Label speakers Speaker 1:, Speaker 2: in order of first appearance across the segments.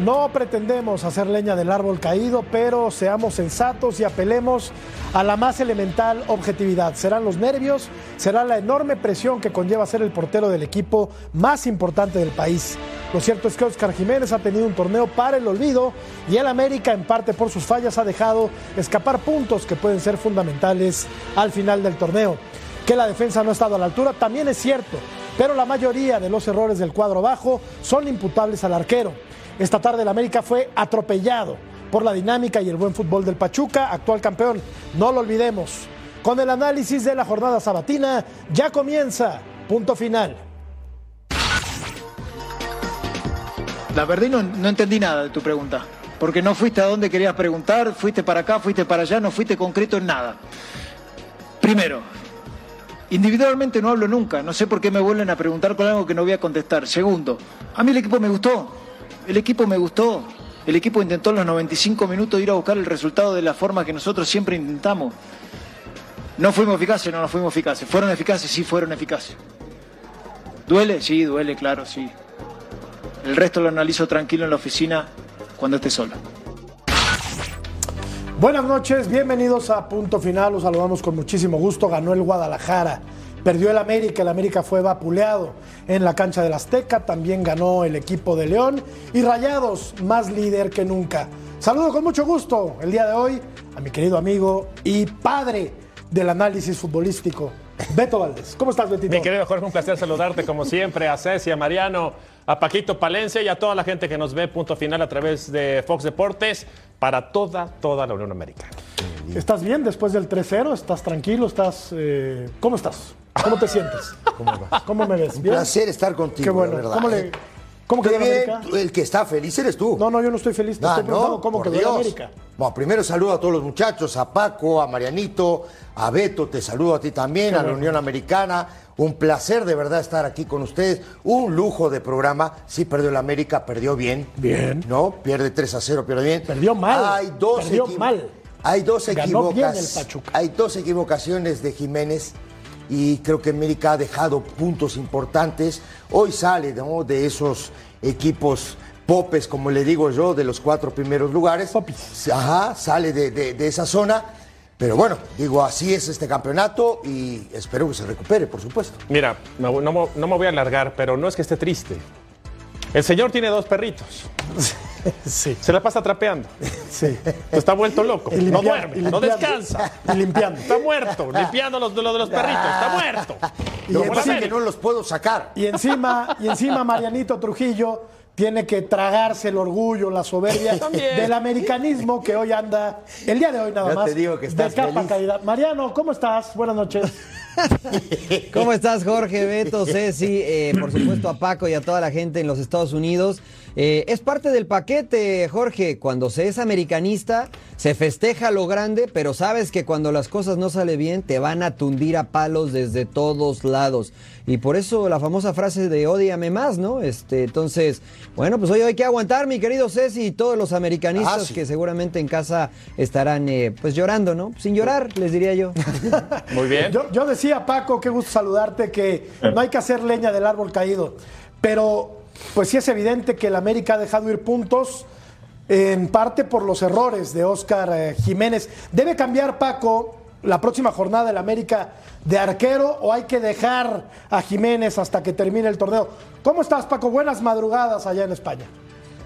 Speaker 1: No pretendemos hacer leña del árbol caído, pero seamos sensatos y apelemos a la más elemental objetividad. Serán los nervios, será la enorme presión que conlleva ser el portero del equipo más importante del país. Lo cierto es que Oscar Jiménez ha tenido un torneo para el olvido y el América, en parte por sus fallas, ha dejado escapar puntos que pueden ser fundamentales al final del torneo. Que la defensa no ha estado a la altura también es cierto, pero la mayoría de los errores del cuadro bajo son imputables al arquero. Esta tarde el América fue atropellado por la dinámica y el buen fútbol del Pachuca, actual campeón. No lo olvidemos. Con el análisis de la jornada sabatina, ya comienza. Punto final.
Speaker 2: La verdad no, no entendí nada de tu pregunta. Porque no fuiste a donde querías preguntar, fuiste para acá, fuiste para allá, no fuiste concreto en nada. Primero, individualmente no hablo nunca, no sé por qué me vuelven a preguntar con algo que no voy a contestar. Segundo, a mí el equipo me gustó, el equipo me gustó. El equipo intentó en los 95 minutos ir a buscar el resultado de la forma que nosotros siempre intentamos. No fuimos eficaces, no, no fuimos eficaces. ¿Fueron eficaces? Sí, fueron eficaces. ¿Duele? Sí, duele, claro, sí. El resto lo analizo tranquilo en la oficina cuando esté solo.
Speaker 1: Buenas noches, bienvenidos a Punto Final. Los saludamos con muchísimo gusto. Ganó el Guadalajara. Perdió el América, el América fue vapuleado en la cancha del Azteca, también ganó el equipo de León y Rayados, más líder que nunca. Saludo con mucho gusto el día de hoy a mi querido amigo y padre del análisis futbolístico, Beto Valdés. ¿Cómo estás, Betito?
Speaker 3: Mi querido Jorge, un placer saludarte como siempre, a Ceci, a Mariano, a Paquito Palencia y a toda la gente que nos ve punto final a través de Fox Deportes para toda, toda la Unión Americana.
Speaker 1: ¿Estás bien después del 3-0? ¿Estás tranquilo? ¿Estás, eh, ¿Cómo estás? ¿Cómo te sientes?
Speaker 4: ¿Cómo, vas?
Speaker 1: ¿Cómo me ves?
Speaker 4: Un placer estar contigo,
Speaker 1: Qué bueno.
Speaker 4: verdad.
Speaker 1: ¿Cómo, le,
Speaker 4: ¿eh?
Speaker 1: Cómo quedó América?
Speaker 4: El que está feliz eres tú.
Speaker 1: No, no, yo no estoy feliz. Te
Speaker 4: Ah,
Speaker 1: estoy preguntando
Speaker 4: no,
Speaker 1: cómo quedó
Speaker 4: Dios.
Speaker 1: América.
Speaker 4: Bueno, primero saludo a todos los muchachos, a Paco, a Marianito, a Beto, te saludo a ti también,
Speaker 1: Qué
Speaker 4: a la. Unión Americana. Un placer de verdad estar aquí con ustedes. Un lujo de programa. Sí perdió el América, perdió bien.
Speaker 1: Bien.
Speaker 4: No, pierde 3 a 0, pierde bien.
Speaker 1: Perdió mal,
Speaker 4: Hay dos
Speaker 1: perdió mal.
Speaker 4: Hay dos
Speaker 1: Ganó bien
Speaker 4: equivocas-
Speaker 1: el Pachuca.
Speaker 4: Hay dos equivocaciones de Jiménez y creo que América ha dejado puntos importantes. Hoy sale ¿no? de esos equipos popes, como le digo yo, de los cuatro primeros lugares.
Speaker 1: Popis.
Speaker 4: Ajá, sale de, de- de esa zona. Pero bueno, digo, así es este campeonato y espero que se recupere, por supuesto.
Speaker 3: Mira, no, no me- no me voy a alargar, pero no es que esté triste. El señor tiene dos perritos.
Speaker 1: Sí,
Speaker 3: Se la pasa trapeando.
Speaker 1: sí.
Speaker 3: Está vuelto loco. No duerme, no descansa.
Speaker 1: Y limpiando.
Speaker 3: Está muerto, limpiando los, lo de los perritos. Está muerto.
Speaker 1: Y
Speaker 4: Lo que
Speaker 3: Como
Speaker 4: pasa es que no los puedo sacar.
Speaker 1: Y encima, y encima Marianito Trujillo tiene que tragarse el orgullo, la soberbia
Speaker 3: También.
Speaker 1: del americanismo que hoy anda, el día de hoy nada
Speaker 4: Ya
Speaker 1: más,
Speaker 4: te digo que estás
Speaker 1: de capa
Speaker 4: feliz.
Speaker 1: caída. Mariano, ¿cómo estás? Buenas noches.
Speaker 5: ¿Cómo estás, Jorge, Beto, Ceci? Eh, por supuesto, a Paco y a toda la gente en los Estados Unidos. Eh, es parte del paquete, Jorge. Cuando se es americanista, se festeja lo grande, pero sabes que cuando las cosas no salen bien, te van a tundir a palos desde todos lados. Y por eso la famosa frase de odiame más, ¿no? Este, entonces, bueno, pues hoy hay que aguantar, mi querido Ceci, y todos los americanistas
Speaker 4: Ah, sí.
Speaker 5: que seguramente en casa estarán, eh, pues llorando, ¿no? Sin llorar, les diría yo.
Speaker 3: Muy bien.
Speaker 1: Yo, yo decía, Paco, qué gusto saludarte, que no hay que hacer leña del árbol caído. Pero, pues sí es evidente que el América ha dejado ir puntos, en parte por los errores de Oscar eh, Jiménez. ¿Debe cambiar, Paco, la próxima jornada del América de arquero o hay que dejar a Jiménez hasta que termine el torneo? ¿Cómo estás, Paco? Buenas madrugadas allá en España.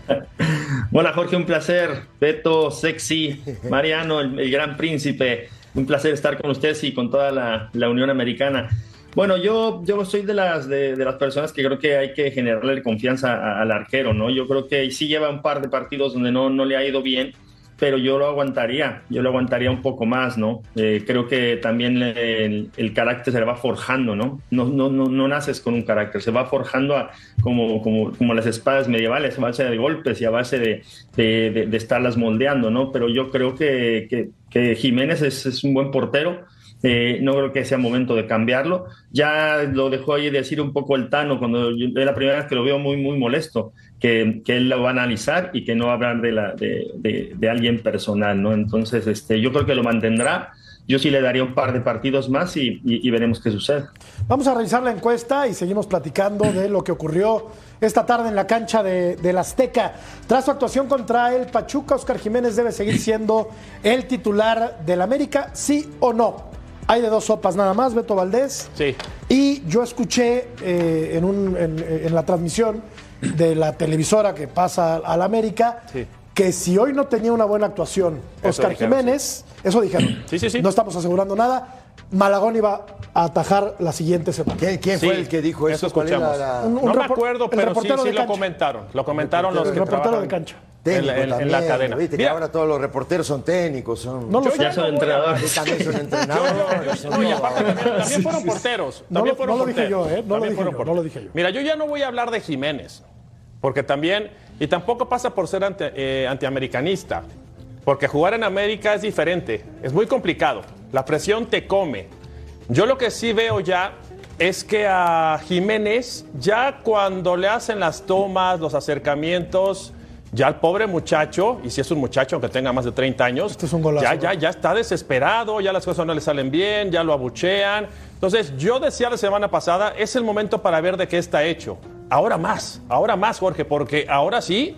Speaker 6: Hola Jorge, un placer. Beto, Sexy, Mariano, el, el gran príncipe. Un placer estar con ustedes y con toda la, la Unión Americana. Bueno, yo, yo soy de las, de, las personas que creo que hay que generarle confianza al arquero, ¿no? Yo creo que sí lleva un par de partidos donde no, no le ha ido bien, pero yo lo aguantaría, yo lo aguantaría un poco más, ¿no? Eh, creo que también el, carácter se le va forjando, ¿no? No, no, no, no naces con un carácter, se va forjando a, como, como, como las espadas medievales, a base de golpes y a base de, de, de, estarlas moldeando, ¿no? Pero yo creo que, que, que Jiménez es, es un buen portero, eh, no creo que sea momento de cambiarlo. Ya lo dejó ahí decir un poco el Tano cuando es la primera vez que lo veo muy, muy molesto, que, él lo va a analizar y que no va a hablar de, la, de, de, alguien personal, ¿no? Entonces, este, yo creo que lo mantendrá. Yo sí le daría un par de partidos más y, y, veremos qué sucede.
Speaker 1: Vamos a revisar la encuesta y seguimos platicando de lo que ocurrió esta tarde en la cancha de, del Azteca. Tras su actuación contra el Pachuca, Oscar Jiménez debe seguir siendo el titular del América, sí o no. Hay de dos sopas nada más, Beto Valdés.
Speaker 3: Sí.
Speaker 1: Y yo escuché eh, en, un, en, la transmisión de la televisora que pasa al América que si hoy no tenía una buena actuación Oscar Jiménez, eso dijeron.
Speaker 3: Sí, sí, sí.
Speaker 1: No estamos asegurando nada. Malagón iba a atajar la siguiente semana.
Speaker 4: ¿Quién, fue el que dijo eso?
Speaker 3: escuchamos. no me acuerdo, pero sí, sí lo comentaron. Lo comentaron los que
Speaker 1: reportero de cancha.
Speaker 4: Técnico en, la cadena. Viste que ahora todos los reporteros son técnicos. Son...
Speaker 6: No, ya son entrenadores.
Speaker 4: También son entrenadores.
Speaker 3: también, fueron porteros. También fueron
Speaker 1: no lo dije yo, ¿eh? No lo dije yo, no lo dije yo.
Speaker 3: Mira, yo ya no voy a hablar de Jiménez. Porque también, y tampoco pasa por ser anti, eh, antiamericanista. Porque jugar en América es diferente. Es muy complicado. La presión te come. Yo lo que sí veo ya es que a Jiménez, ya cuando le hacen las tomas, los acercamientos, ya el pobre muchacho, y si es un muchacho aunque tenga más de 30 años,
Speaker 1: este es un golazo,
Speaker 3: ya, ya, ya está desesperado, ya las cosas no le salen bien, ya lo abuchean. Entonces, yo decía la semana pasada, es el momento para ver de qué está hecho. Ahora más, ahora más, Jorge, porque ahora sí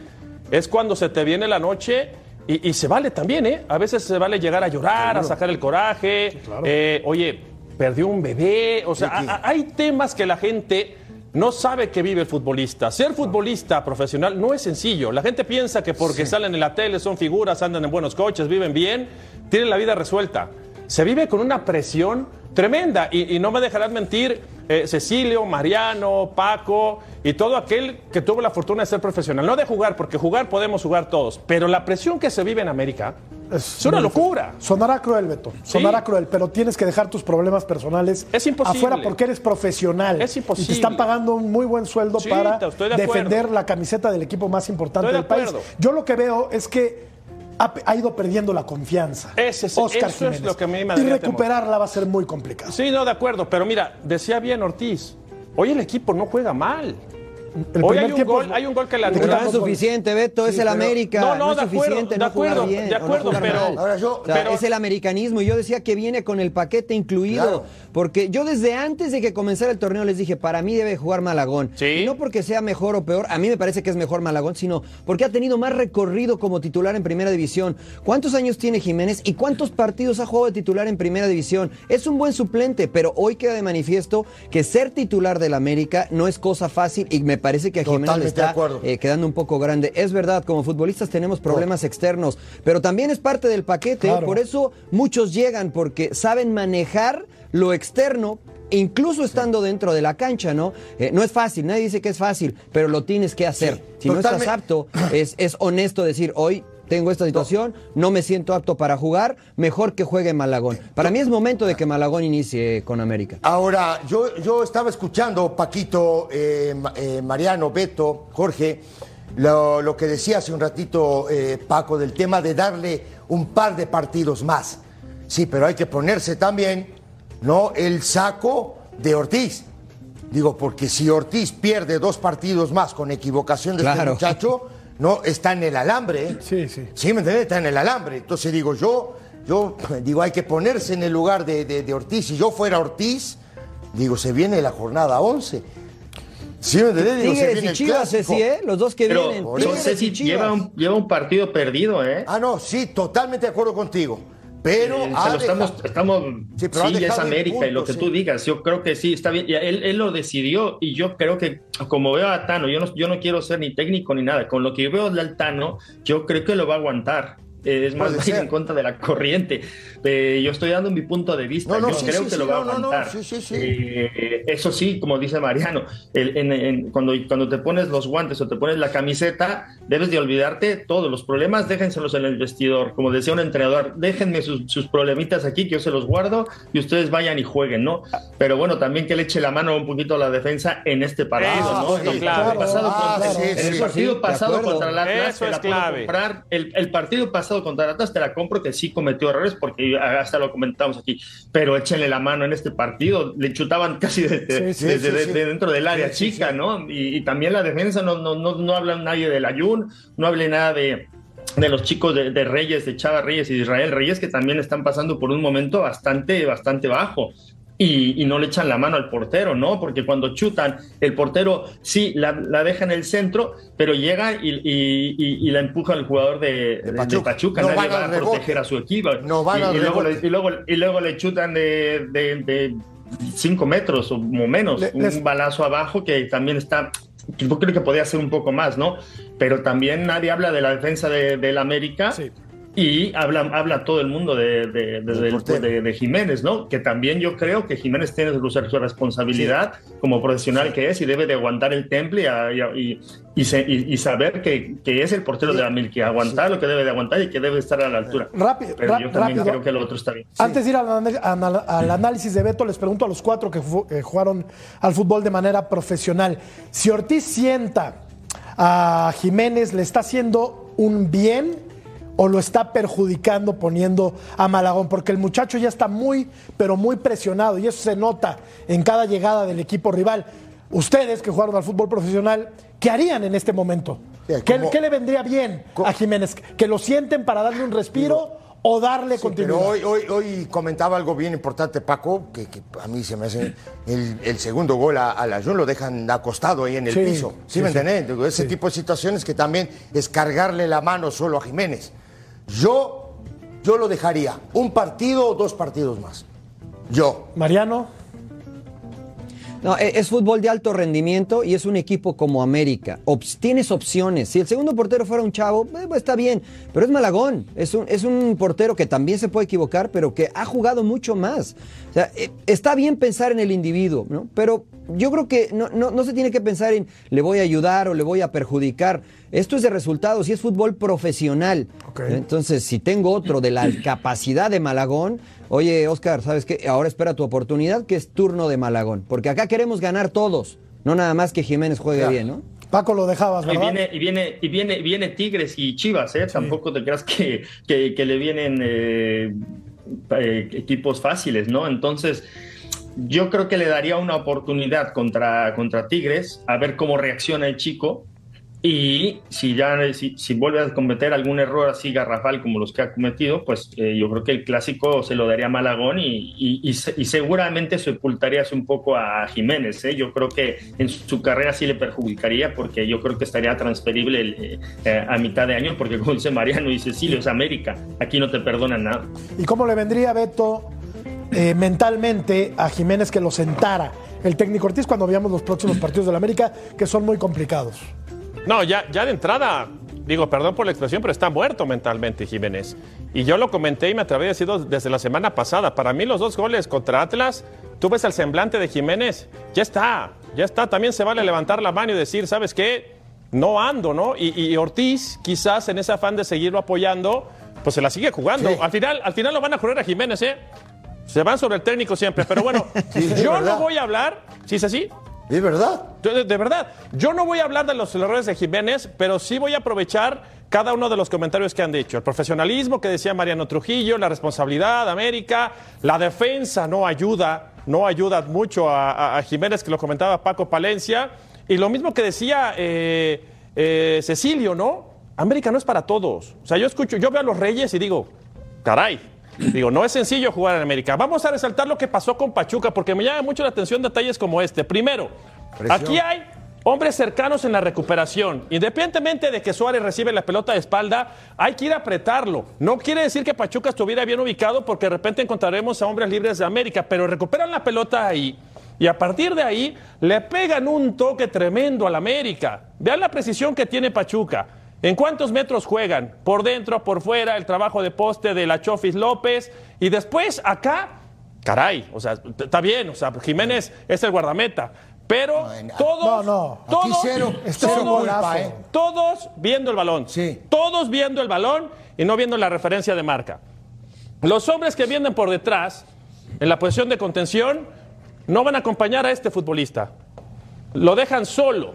Speaker 3: es cuando se te viene la noche y, se vale también, ¿eh? A veces se vale llegar a llorar, a sacar el coraje. Eh, oye, perdió un bebé. O sea, hay temas que la gente no sabe que vive el futbolista. Ser futbolista profesional no es sencillo. La gente piensa que porque salen en la tele, son figuras, andan en buenos coches, viven bien, tienen la vida resuelta. Se vive con una presión tremenda y, no me dejarás mentir, eh, Cecilio, Mariano, Paco y todo aquel que tuvo la fortuna de ser profesional. No de jugar, porque jugar podemos jugar todos, pero la presión que se vive en América es, una locura.
Speaker 1: Sonará cruel, Beto. Sonará cruel, pero tienes que dejar tus problemas personales afuera porque eres profesional.
Speaker 3: Es imposible.
Speaker 1: Y te están pagando un muy buen sueldo para defender la camiseta del equipo más importante del país. Yo lo que veo es que ha, ido perdiendo la confianza.
Speaker 3: Ese, Oscar eso es lo que a mí me
Speaker 1: Y recuperarla va a ser muy complicado.
Speaker 3: Sí, no, de acuerdo. Pero mira, decía bien Ortiz, hoy el equipo no juega mal. Hoy hay un, gol, hay un gol que la
Speaker 5: No es suficiente, Beto, es el América. No, no, no es suficiente,
Speaker 3: de acuerdo, de acuerdo,
Speaker 5: pero, es el americanismo. Y yo decía que viene con el paquete incluido. Porque yo desde antes de que comenzara el torneo les dije, para mí debe jugar Malagón. Y no porque sea mejor o peor, a mí me parece que es mejor Malagón, sino porque ha tenido más recorrido como titular en primera división. ¿Cuántos años tiene Jiménez y cuántos partidos ha jugado de titular en primera división? Es un buen suplente, pero hoy queda de manifiesto que ser titular del América no es cosa fácil y me parece que a Jiménez le está eh, quedando un poco grande. Es verdad, como futbolistas tenemos problemas externos, pero también es parte del paquete. Por eso muchos llegan, porque saben manejar lo externo, incluso estando dentro de la cancha, ¿no? Eh, no es fácil, nadie dice que es fácil, pero lo tienes que hacer. si no estás apto, es, es honesto decir, hoy tengo esta situación, no me siento apto para jugar, mejor que juegue Malagón. Para mí es momento de que Malagón inicie con América.
Speaker 4: Ahora, yo, yo estaba escuchando, Paquito, eh, eh, Mariano, Beto, Jorge, lo, que decía hace un ratito eh, Paco del tema de darle un par de partidos más. Sí, pero hay que ponerse también, ¿no? El saco de Ortiz. Digo, porque si Ortiz pierde dos partidos más con equivocación de este muchacho no está en el alambre. ¿eh?
Speaker 1: Sí, sí.
Speaker 4: Sí, ¿me entiendes? Está en el alambre. Entonces digo, yo, yo digo, hay que ponerse en el lugar de, de, Ortiz. Si yo fuera Ortiz, digo, se viene la jornada 11.
Speaker 5: Sí, me entiendes? Digo, se viene y Chivas, sí, ¿eh? Los dos que vienen.
Speaker 6: Ceci lleva un, lleva un partido perdido, ¿eh?
Speaker 4: Ah, no, sí, totalmente de acuerdo contigo. Pero,
Speaker 6: eh, estamos, estamos sí, es América y lo que tú digas, yo creo que sí, está bien, él, él, lo decidió y yo creo que como veo a Tano, yo no, yo no quiero ser ni técnico ni nada, con lo que veo del Tano, yo creo que lo va a aguantar. Es más ir en contra de la corriente. Eh, yo estoy dando mi punto de vista, yo creo que lo va a aguantar. Eh, eso sí, como dice Mariano, cuando, cuando te pones los guantes o te pones la camiseta, debes de olvidarte todos los problemas, déjenselos en el vestidor. Como decía un entrenador, déjenme sus, sus problemitas aquí, que yo se los guardo y ustedes vayan y jueguen, ¿no? Pero bueno, también que le eche la mano un poquito a la defensa en este partido, ¿no? el partido pasado, contra, el Atlas, te la puedo comprar. El, partido pasado contra el Atlas te la compro que sí cometió errores porque hasta lo comentamos aquí, pero échenle la mano en este partido, le chutaban casi desde, dentro del área chica, ¿no? Y, también la defensa, no, no, no, no habla nadie del Ayun, no hable nada de de los chicos de, Reyes, de Chava Reyes y de Israel Reyes, que también están pasando por un momento bastante, bastante bajo. Y, no le echan la mano al portero, ¿no? Porque cuando chutan, el portero sí la, deja en el centro, pero llega y, la empuja el jugador de, Pachuca. No Nadie va a proteger a su equipo. No y, luego le, y, luego, y luego le chutan de, de, cinco metros o menos, un balazo abajo que también está yo creo que podía ser un poco más, ¿no? Pero también nadie habla de la defensa del de, América. Y habla, habla todo el mundo de, de, Jiménez, ¿no? Que también yo creo que Jiménez tiene su, responsabilidad como profesional que es y debe de aguantar el temple y, y, saber que, es el portero de América, que aguantar lo que debe de aguantar y que debe estar a la altura.
Speaker 1: Rápido,
Speaker 6: Pero yo también creo que lo otro está bien.
Speaker 1: Antes de ir al, análisis de Beto, les pregunto a los cuatro que jugaron al fútbol de manera profesional. Si Ortiz sienta a Jiménez, ¿le está haciendo un bien? O lo está perjudicando poniendo a Malagón, porque el muchacho ya está muy, pero muy presionado y eso se nota en cada llegada del equipo rival. Ustedes que jugaron al fútbol profesional, ¿qué harían en este momento? ¿Qué, le vendría bien a Jiménez? ¿Que lo sienten para darle un respiro? o darle continuidad.
Speaker 4: Pero hoy, hoy, comentaba algo bien importante, Paco, que, a mí se me hace el, segundo gol a, la Jun lo dejan acostado ahí en el piso. ¿Sí, me entiendes? Ese tipo de situaciones que también es cargarle la mano solo a Jiménez. Yo, yo lo dejaría. Un partido o dos partidos más. Yo.
Speaker 1: Mariano.
Speaker 5: No, e, es fútbol de alto rendimiento y es un equipo como América. tienes opciones. Si el segundo portero fuera un chavo, eh, pues está bien, pero es Malagón. Es un, es un portero que también se puede equivocar, pero que ha jugado mucho más. O sea, eh, está bien pensar en el individuo, ¿no? Pero yo creo que no, no, se tiene que pensar en le voy a ayudar o le voy a perjudicar. Esto es de resultados y es fútbol profesional. Entonces, si tengo otro de la capacidad de Malagón, oye, Oscar, ¿sabes qué? Ahora espera tu oportunidad, que es turno de Malagón. Porque acá queremos ganar todos, no nada más que Jiménez juegue bien, ¿no?
Speaker 1: Paco lo dejabas, ¿verdad?
Speaker 6: Y viene, y viene, y viene, viene Tigres y Chivas, ¿eh? Tampoco te creas que, que, le vienen eh, eh, equipos fáciles, ¿no? Entonces yo creo que le daría una oportunidad contra, contra Tigres, a ver cómo reacciona el chico. Y si ya si, vuelve a cometer algún error así garrafal como los que ha cometido, pues eh, yo creo que el clásico se lo daría a Malagón y, y, seguramente se ocultaría un poco a Jiménez. ¿eh? Yo creo que en su carrera sí le perjudicaría porque yo creo que estaría transferible eh, a mitad de año porque como dice Mariano y Cecilio es América, aquí no te perdonan nada.
Speaker 1: ¿Y cómo le vendría Beto eh, mentalmente a Jiménez que lo sentara el técnico Ortiz cuando veamos los próximos partidos de la América, que son muy complicados.
Speaker 3: No, ya, ya de entrada, digo, perdón por la expresión, pero está muerto mentalmente Jiménez. Y yo lo comenté y me atreví a decirlo desde la semana pasada. Para mí los dos goles contra Atlas, tú ves el semblante de Jiménez, ya está, ya está. También se vale levantar la mano y decir, ¿sabes qué? No ando, ¿no? Y, Ortiz, quizás en ese afán de seguirlo apoyando, pues se la sigue jugando. Al, final, al final lo van a jugar a Jiménez, ¿eh? Se van sobre el técnico siempre, pero bueno, yo no voy a hablar, ¿sí es así?
Speaker 4: ¿Es verdad?
Speaker 3: De, verdad, yo no voy a hablar de los errores de Jiménez, pero sí voy a aprovechar cada uno de los comentarios que han dicho. El profesionalismo que decía Mariano Trujillo, la responsabilidad, América, la defensa no ayuda, no ayuda mucho a, Jiménez, que lo comentaba Paco Palencia, y lo mismo que decía eh, eh, Cecilio, ¿no? América no es para todos. O sea, yo escucho, yo veo a los Reyes y digo, caray, Digo, no es sencillo jugar en América. Vamos a resaltar lo que pasó con Pachuca porque me llama mucho la atención detalles como este. Primero, aquí hay hombres cercanos en la recuperación. Independientemente de que Suárez recibe la pelota de espalda, hay que ir a apretarlo. No quiere decir que Pachuca estuviera bien ubicado porque de repente encontraremos a hombres libres de América, pero recuperan la pelota ahí. Y a partir de ahí le pegan un toque tremendo al América. Vean la precisión que tiene Pachuca. ¿En cuántos metros juegan? Por dentro, por fuera, el trabajo de poste de la Chofis López. Y después acá, caray, o sea, está bien, o sea, Jiménez es el guardameta. Pero todos,
Speaker 1: No, no, aquí
Speaker 3: todos,
Speaker 4: cero, cero
Speaker 1: es un
Speaker 3: todos,
Speaker 1: golazo.
Speaker 4: ¿eh?
Speaker 3: todos viendo el balón.
Speaker 4: Sí.
Speaker 3: Todos viendo el balón y no viendo la referencia de marca. Los hombres que vienen por detrás, en la posición de contención, no van a acompañar a este futbolista. Lo dejan solo.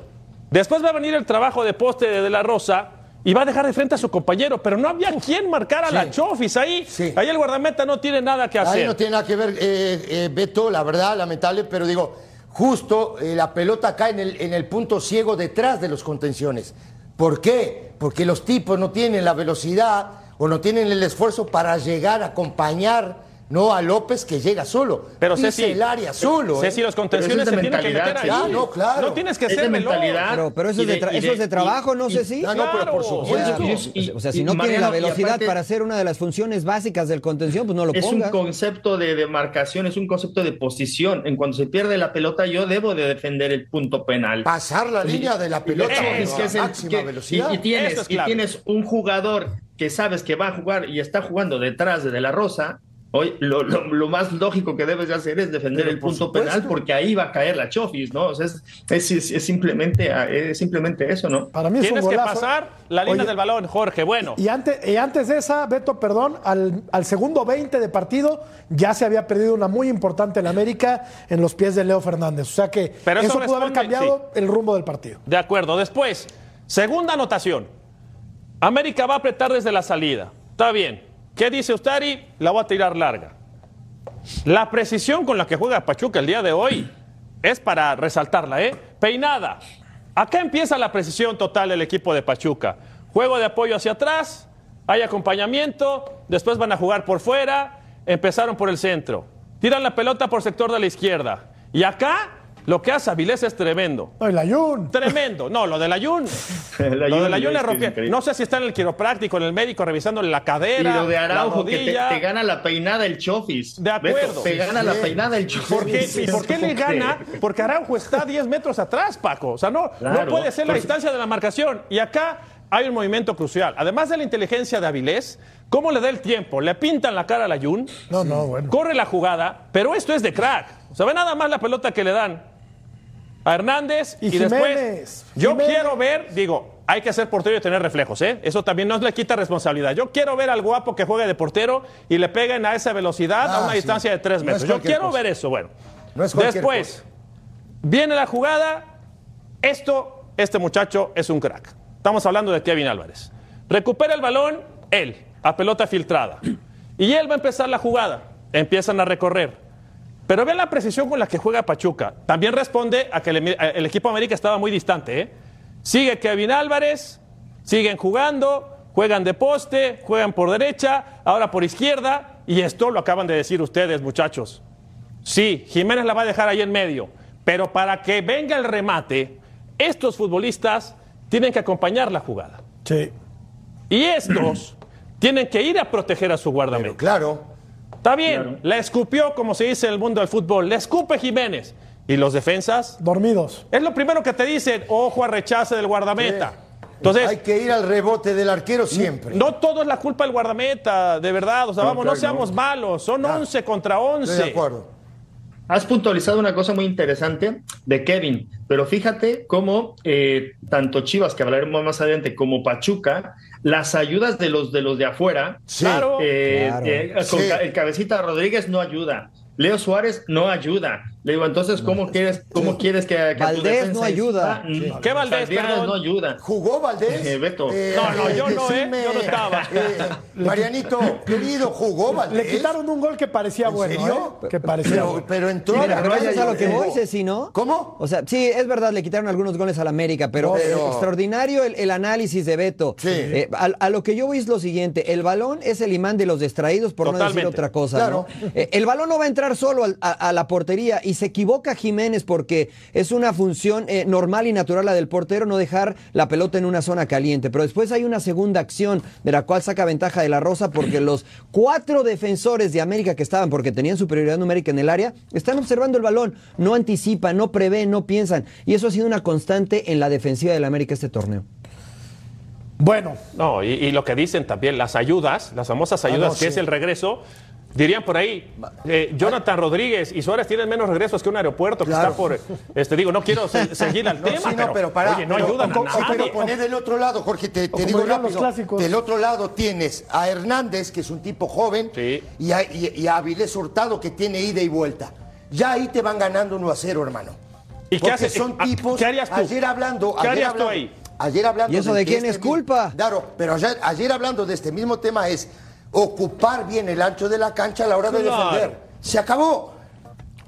Speaker 3: Después va a venir el trabajo de poste de, De La Rosa y va a dejar de frente a su compañero, pero no había quien marcar a la Chofis ahí.
Speaker 4: Sí.
Speaker 3: Ahí el guardameta no tiene nada que
Speaker 4: Ahí
Speaker 3: hacer.
Speaker 4: no tiene nada que ver, eh, eh, Beto, la verdad, lamentable, pero digo, justo eh, la pelota cae en el, en el punto ciego detrás de los contenciones. ¿Por qué? Porque los tipos no tienen la velocidad o no tienen el esfuerzo para llegar a acompañar no a López que llega solo.
Speaker 3: Pero
Speaker 4: Pisa
Speaker 3: Ceci,
Speaker 4: el área solo.
Speaker 3: Ceci,
Speaker 4: ¿eh?
Speaker 3: los contenciones se tienen que meter ahí.
Speaker 4: Ah, no, claro.
Speaker 3: No tienes que ser
Speaker 6: mentalidad.
Speaker 5: Pero, pero eso, es de, eso es de trabajo,
Speaker 6: y-
Speaker 5: no si.
Speaker 4: Ah, no, pero por
Speaker 3: Claro.
Speaker 4: supuesto.
Speaker 6: Y-
Speaker 5: O
Speaker 6: y-
Speaker 5: sea, o sea, si
Speaker 6: y-
Speaker 5: no tiene la velocidad
Speaker 6: aparte-
Speaker 5: para hacer una de las funciones básicas del contención, pues no lo
Speaker 6: Es un
Speaker 5: pongas.
Speaker 6: concepto de demarcación, es un concepto de posición. En cuanto se pierde la pelota, yo debo de defender el punto penal.
Speaker 4: Pasar la línea de la pelota
Speaker 6: es que es el-
Speaker 4: máxima
Speaker 6: que-
Speaker 4: velocidad.
Speaker 6: Y, y tienes,
Speaker 3: es
Speaker 6: y tienes un jugador que sabes que va a jugar y está jugando detrás de De La Rosa. Hoy lo, lo- lo más lógico que debes de hacer es defender
Speaker 4: Pero
Speaker 6: el punto
Speaker 4: supuesto.
Speaker 6: penal porque ahí va a caer la Chofis, ¿no? O sea, es, es- es- es simplemente, es simplemente eso, ¿no?
Speaker 1: Para mí es
Speaker 3: Tienes
Speaker 1: un
Speaker 3: que pasar la línea
Speaker 1: Oye,
Speaker 3: del balón, Jorge. Bueno.
Speaker 1: Y antes, y antes de esa, Beto, perdón, al, al segundo 20 de partido ya se había perdido una muy importante en América en los pies de Leo Fernández. O sea que
Speaker 3: Pero eso
Speaker 1: eso, pudo haber cambiado el rumbo del partido.
Speaker 3: De acuerdo. Después, segunda anotación. América va a apretar desde la salida. Está bien. ¿Qué dice Ustari? La voy a tirar larga. La precisión con la que juega Pachuca el día de hoy es para resaltarla, ¿eh? Peinada. Acá empieza la precisión total del equipo de Pachuca. Juego de apoyo hacia atrás, hay acompañamiento, después van a jugar por fuera, empezaron por el centro. Tiran la pelota por sector de la izquierda. Y acá lo que hace Avilés es tremendo.
Speaker 1: No, el Ayun.
Speaker 3: Tremendo. No, lo del Ayun.
Speaker 6: El
Speaker 3: lo
Speaker 6: Ayun
Speaker 3: del Ayun
Speaker 6: es
Speaker 3: le rompió.
Speaker 6: increíble.
Speaker 3: No sé si está en el quiropráctico, en el médico, revisándole la
Speaker 6: Y
Speaker 3: cadera.
Speaker 6: lo de Araujo,
Speaker 3: la
Speaker 6: que te, gana la peinada el Chofis.
Speaker 3: De acuerdo.
Speaker 6: Beto, te gana la peinada el Chofis.
Speaker 3: ¿Por qué, ¿Y por qué le gana? Porque Araujo está 10 metros atrás, Paco. O sea, no, no puede ser la distancia de la marcación. Y acá hay un movimiento crucial. Además de la inteligencia de Avilés, ¿cómo le da el tiempo? Le pintan la cara al Ayun,
Speaker 1: No, no, bueno.
Speaker 3: corre la jugada, pero esto es de crack. O sea, ve nada más la pelota que le dan a Hernández y,
Speaker 1: Y
Speaker 3: después. Yo
Speaker 1: Jiménez.
Speaker 3: quiero ver, digo, hay que ser portero y tener reflejos, ¿eh? Eso también no le quita responsabilidad. Yo quiero ver al guapo que juegue de portero y le peguen a esa velocidad a
Speaker 4: Ah,
Speaker 3: una
Speaker 4: sí.
Speaker 3: distancia de tres
Speaker 4: No
Speaker 3: metros. Yo quiero
Speaker 4: cosa.
Speaker 3: ver eso, bueno.
Speaker 4: No es cualquier
Speaker 3: Después, viene la jugada. Esto, este muchacho es un crack. Estamos hablando de Kevin Álvarez. Recupera el balón, él, a pelota filtrada. Y él va a empezar la jugada. Empiezan a recorrer. Pero vean la precisión con la que juega Pachuca. También responde a que el, el equipo América estaba muy distante. ¿eh? Sigue Kevin Álvarez, siguen jugando, juegan de poste, juegan por derecha, ahora por izquierda. Y esto lo acaban de decir ustedes, muchachos. Sí, Jiménez la va a dejar ahí en medio. Pero para que venga el remate, estos futbolistas tienen que acompañar la jugada.
Speaker 1: Sí.
Speaker 3: Y estos tienen que ir a proteger a su guardameta.
Speaker 4: Pero claro,
Speaker 3: Está bien,
Speaker 6: Claro.
Speaker 3: la escupió, como se dice en el mundo del fútbol, la escupe Jiménez. ¿Y los defensas?
Speaker 1: Dormidos.
Speaker 3: Es lo primero que te dicen, ojo a rechace del guardameta. Entonces,
Speaker 4: hay que ir al rebote del arquero siempre.
Speaker 3: no todo es la culpa del guardameta, de verdad. O sea,
Speaker 6: No,
Speaker 3: vamos, no seamos
Speaker 6: no.
Speaker 3: malos, son
Speaker 4: Claro.
Speaker 3: 11 contra
Speaker 4: Estoy
Speaker 3: 11.
Speaker 4: de acuerdo.
Speaker 6: Has puntualizado una cosa muy interesante de Kevin, pero fíjate cómo eh, tanto Chivas, que hablaremos más adelante, como Pachuca, las ayudas de los de los de afuera,
Speaker 4: Sí.
Speaker 3: Claro.
Speaker 6: eh,
Speaker 5: Claro.
Speaker 6: eh, con
Speaker 4: Sí.
Speaker 6: el cabecita Rodríguez no ayuda. Leo Suárez no ayuda. Le digo, entonces, ¿cómo quieres, cómo quieres que,
Speaker 5: Valdés no ayuda. Sí.
Speaker 6: Mm,
Speaker 3: ¿Qué Valdés, perdón?
Speaker 6: no ayuda.
Speaker 4: ¿Jugó Valdés?
Speaker 6: Eh, Beto.
Speaker 3: No, no, yo no, ¿eh? Yo no estaba.
Speaker 4: eh, Marianito, querido, ¿jugó Valdés?
Speaker 1: Le quitaron un gol que parecía
Speaker 4: ¿En
Speaker 1: bueno,
Speaker 4: serio?
Speaker 1: ¿eh? Que parecía
Speaker 4: Pero,
Speaker 1: bueno.
Speaker 4: pero entró.
Speaker 5: Mira, pero es a lo que voy, Ceci, ¿no?
Speaker 4: ¿Cómo?
Speaker 5: O sea, sí, es verdad, le quitaron algunos goles al América, pero,
Speaker 4: No,
Speaker 5: eh,
Speaker 4: pero-
Speaker 5: extraordinario el, el análisis de Beto.
Speaker 4: Sí.
Speaker 5: Eh, a, a lo que yo voy es lo siguiente, el balón es el imán de los distraídos, por no decir otra cosa.
Speaker 4: Claro.
Speaker 5: ¿no? Eh, el balón no va a entrar solo a, a la portería y se equivoca Jiménez porque es una función eh, normal y natural la del portero no dejar la pelota en una zona caliente. Pero después hay una segunda acción de la cual saca ventaja de la Rosa porque los cuatro defensores de América que estaban, porque tenían superioridad numérica en el área, están observando el balón, no anticipan, no prevén, no piensan. Y eso ha sido una constante en la defensiva del América este torneo.
Speaker 1: Bueno,
Speaker 3: No, y, y lo que dicen también, las ayudas, las famosas ayudas,
Speaker 1: no,
Speaker 3: que
Speaker 1: sí.
Speaker 3: es el regreso, dirían por ahí, eh, Jonathan Rodríguez y Suárez tienen menos regresos que un aeropuerto que
Speaker 4: Claro.
Speaker 3: está por, este digo, no quiero se- seguir al
Speaker 4: No,
Speaker 3: tema,
Speaker 4: sí, no, pero pará,
Speaker 3: oye, no
Speaker 4: pero-
Speaker 3: ayudan a
Speaker 4: o-
Speaker 3: nadie.
Speaker 4: Pero poner del otro lado, Jorge, te, te digo rápido.
Speaker 1: clásicos.
Speaker 4: Del otro lado tienes a Hernández, que es un tipo joven,
Speaker 3: Sí.
Speaker 4: y, a, y- y a Avilés Hurtado, que tiene ida y vuelta. Ya ahí te van ganando 1 a 0, hermano.
Speaker 3: ¿Y qué
Speaker 4: Porque
Speaker 3: hace-
Speaker 4: son
Speaker 3: ah,
Speaker 4: tipos.
Speaker 3: qué harías tú?
Speaker 4: Ayer hablando.
Speaker 3: ¿Qué
Speaker 4: ayer
Speaker 3: harías tú
Speaker 4: hablando-
Speaker 3: ahí?
Speaker 4: Ayer hablando.
Speaker 5: ¿Y eso de quién es
Speaker 4: mi-
Speaker 5: culpa?
Speaker 4: Claro, pero ayer, ayer hablando de este mismo tema es ocupar bien el ancho de la cancha a la hora de
Speaker 3: Claro.
Speaker 4: defender. Se acabó.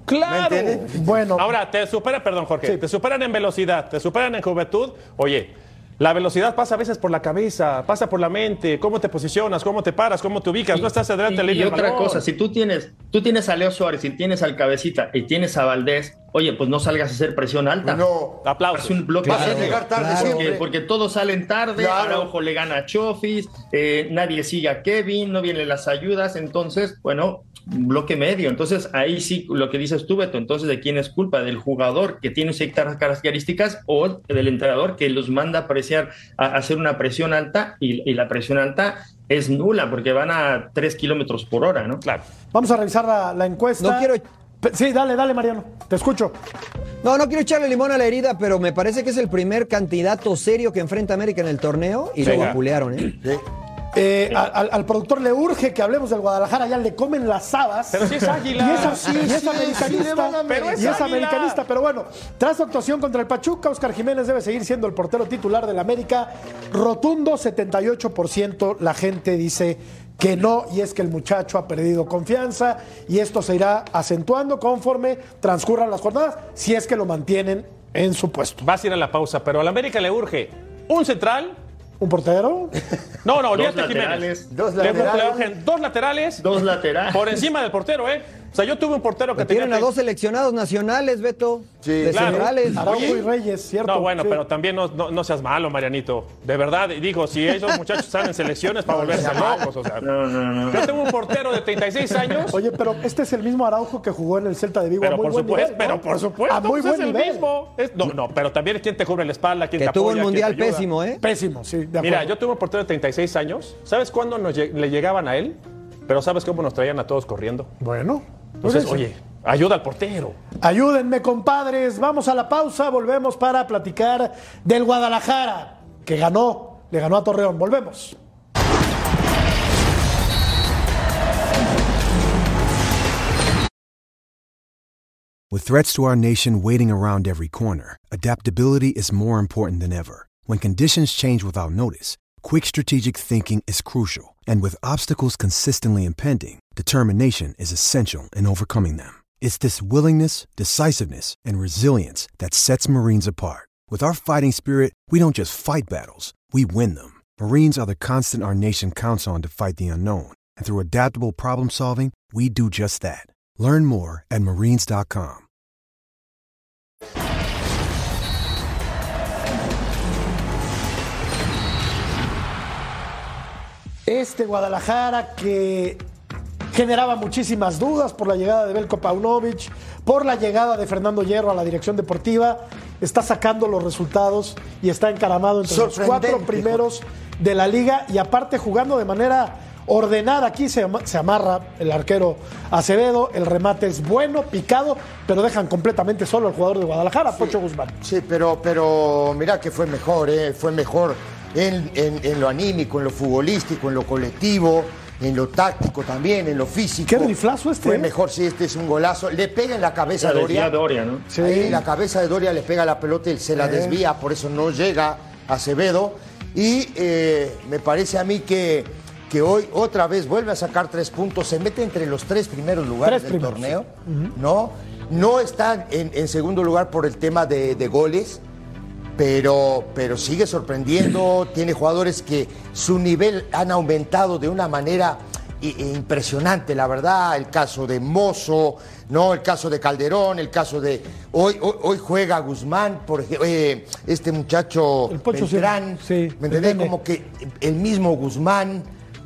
Speaker 3: Claro.
Speaker 1: Bueno.
Speaker 3: Ahora, te superan, perdón, Jorge,
Speaker 1: Sí.
Speaker 3: te superan en velocidad, te superan en juventud. Oye, la velocidad pasa a veces por la cabeza, pasa por la mente, cómo te posicionas, cómo te paras, cómo te ubicas, no estás adelante del
Speaker 6: Y, y
Speaker 3: línea
Speaker 6: otra cosa, si tú tienes, tú tienes a Leo Suárez y tienes al Cabecita y tienes a Valdés, oye, pues no salgas a hacer presión alta.
Speaker 4: No.
Speaker 3: Aplausos.
Speaker 6: Un bloque
Speaker 4: Vas a llegar tarde
Speaker 5: claro.
Speaker 4: siempre.
Speaker 6: Porque, porque todos salen tarde,
Speaker 4: Claro.
Speaker 6: Araujo le gana a Chofis, eh, nadie sigue a Kevin, no vienen las ayudas, entonces, bueno, bloque medio. Entonces, ahí sí, lo que dices tú, Beto, entonces, ¿de quién es culpa? ¿Del jugador que tiene ciertas características o del entrenador que los manda a, presiar, a hacer una presión alta y, y la presión alta es nula porque van a 3 kilómetros por hora, ¿no?
Speaker 3: Claro.
Speaker 1: Vamos a revisar la, la encuesta.
Speaker 5: No quiero-
Speaker 1: Sí, dale, dale, Mariano. Te escucho.
Speaker 5: No, no quiero echarle limón a la herida, pero me parece que es el primer candidato serio que enfrenta América en el torneo y lo
Speaker 3: Venga.
Speaker 5: vapulearon, ¿eh?
Speaker 4: Sí.
Speaker 1: Eh, a- al, al productor le urge que hablemos del Guadalajara, ya le comen las habas.
Speaker 3: Pero si es águila.
Speaker 1: Y es,
Speaker 4: Sí,
Speaker 1: y es
Speaker 4: sí, sí,
Speaker 1: americanista.
Speaker 3: Pero es
Speaker 1: y es americanista. Pero bueno, tras su actuación contra el Pachuca, Oscar Jiménez debe seguir siendo el portero titular del América. Rotundo, 78%. La gente dice que no, y es que el muchacho ha perdido confianza y esto se irá acentuando conforme transcurran las jornadas, si es que lo mantienen en su puesto.
Speaker 3: Vas a ir a la pausa, pero a la América le urge un central.
Speaker 1: ¿Un portero?
Speaker 3: No, no,
Speaker 6: Dos
Speaker 3: olvídate Jiménez.
Speaker 6: laterales.
Speaker 4: Dos
Speaker 3: Le- le
Speaker 4: laterales.
Speaker 3: urgen dos laterales.
Speaker 6: Dos laterales.
Speaker 3: Por encima del portero, ¿eh? O sea, yo tuve un portero que tenía.
Speaker 5: Tienen a
Speaker 3: tres-
Speaker 5: dos seleccionados nacionales, Beto.
Speaker 4: Sí,
Speaker 5: de
Speaker 3: claro.
Speaker 5: centrales.
Speaker 1: Araujo y Reyes, ¿cierto?
Speaker 3: No, bueno,
Speaker 1: Sí.
Speaker 3: pero también no, no- no seas malo, Marianito. De verdad, digo, si esos muchachos están en selecciones para volverse locos, o sea.
Speaker 6: No, no, no.
Speaker 3: Yo tengo un portero de 36 años.
Speaker 1: Oye, pero este es el mismo Araujo que jugó en el Celta de Vigo. a
Speaker 3: Pero
Speaker 1: muy
Speaker 3: por
Speaker 1: buen
Speaker 3: supuesto,
Speaker 1: nivel, ¿no?
Speaker 3: pero por supuesto,
Speaker 1: A muy
Speaker 3: pues
Speaker 1: buen
Speaker 3: es el mismo. Es- no, no, pero también es quien te cubre la espalda, quien
Speaker 5: Que
Speaker 3: te
Speaker 5: tuvo
Speaker 3: apoya,
Speaker 5: un
Speaker 3: quien te
Speaker 5: mundial pésimo, ¿eh?
Speaker 1: Pésimo, sí, de.
Speaker 3: Mira, yo tuve un portero de 36 años. ¿Sabes cuándo nos le llegaban a él? Pero ¿sabes cómo nos traían a todos corriendo?
Speaker 1: Bueno.
Speaker 3: Entonces, oye, ayuda al portero.
Speaker 1: Ayúdenme, compadres. Vamos a la pausa. Volvemos para platicar del Guadalajara, que ganó, le ganó a Torreón. Volvemos.
Speaker 7: With threats to our nation waiting around every corner, adaptability is more important than ever. When conditions change without notice, quick strategic thinking is crucial. And with obstacles consistently impending, determination is essential in overcoming them. It's this willingness, decisiveness, and resilience that sets Marines apart. With our fighting spirit, we don't just fight battles, we win them. Marines are the constant our nation counts on to fight the unknown. And through adaptable problem solving, we do just that. Learn more at marines.com.
Speaker 1: Este Guadalajara que generaba muchísimas dudas por la llegada de Belko Paunovic, por la llegada de Fernando Hierro a la dirección deportiva, está sacando los resultados y está encaramado entre los cuatro primeros de la liga y aparte jugando de manera ordenada. Aquí se, se amarra el arquero Acevedo, el remate es bueno, picado, pero dejan completamente solo al jugador de Guadalajara, Pocho Guzmán.
Speaker 4: Sí, pero, pero mira que fue mejor, ¿eh? fue mejor en, en- en lo anímico, en lo futbolístico, en lo colectivo, en lo táctico también, en lo físico.
Speaker 1: Qué riflazo este,
Speaker 4: Fue
Speaker 1: ¿eh?
Speaker 4: mejor, sí, este es un golazo. Le pega en la cabeza a Doria.
Speaker 6: desvía Doria, ¿no?
Speaker 1: Sí.
Speaker 4: Ahí la cabeza de Doria le pega la pelota y se la desvía, por eso no llega a Acevedo. Y eh, me parece a mí que, que hoy otra vez vuelve a sacar tres puntos, se mete entre los tres primeros lugares
Speaker 1: Tres
Speaker 4: del
Speaker 1: primeros,
Speaker 4: torneo, ¿no? No está en, en segundo lugar por el tema de, de goles, pero, pero sigue sorprendiendo, tiene jugadores que su nivel han aumentado de una manera i- impresionante, la verdad, el caso de Mozo, ¿no? el caso de Calderón, el caso de... Hoy, hoy, hoy juega Guzmán, por ejemplo, eh, este muchacho
Speaker 1: El Pocho
Speaker 4: Beltrán,
Speaker 1: sí, sí,
Speaker 4: ¿me entendés? Como que el mismo Guzmán,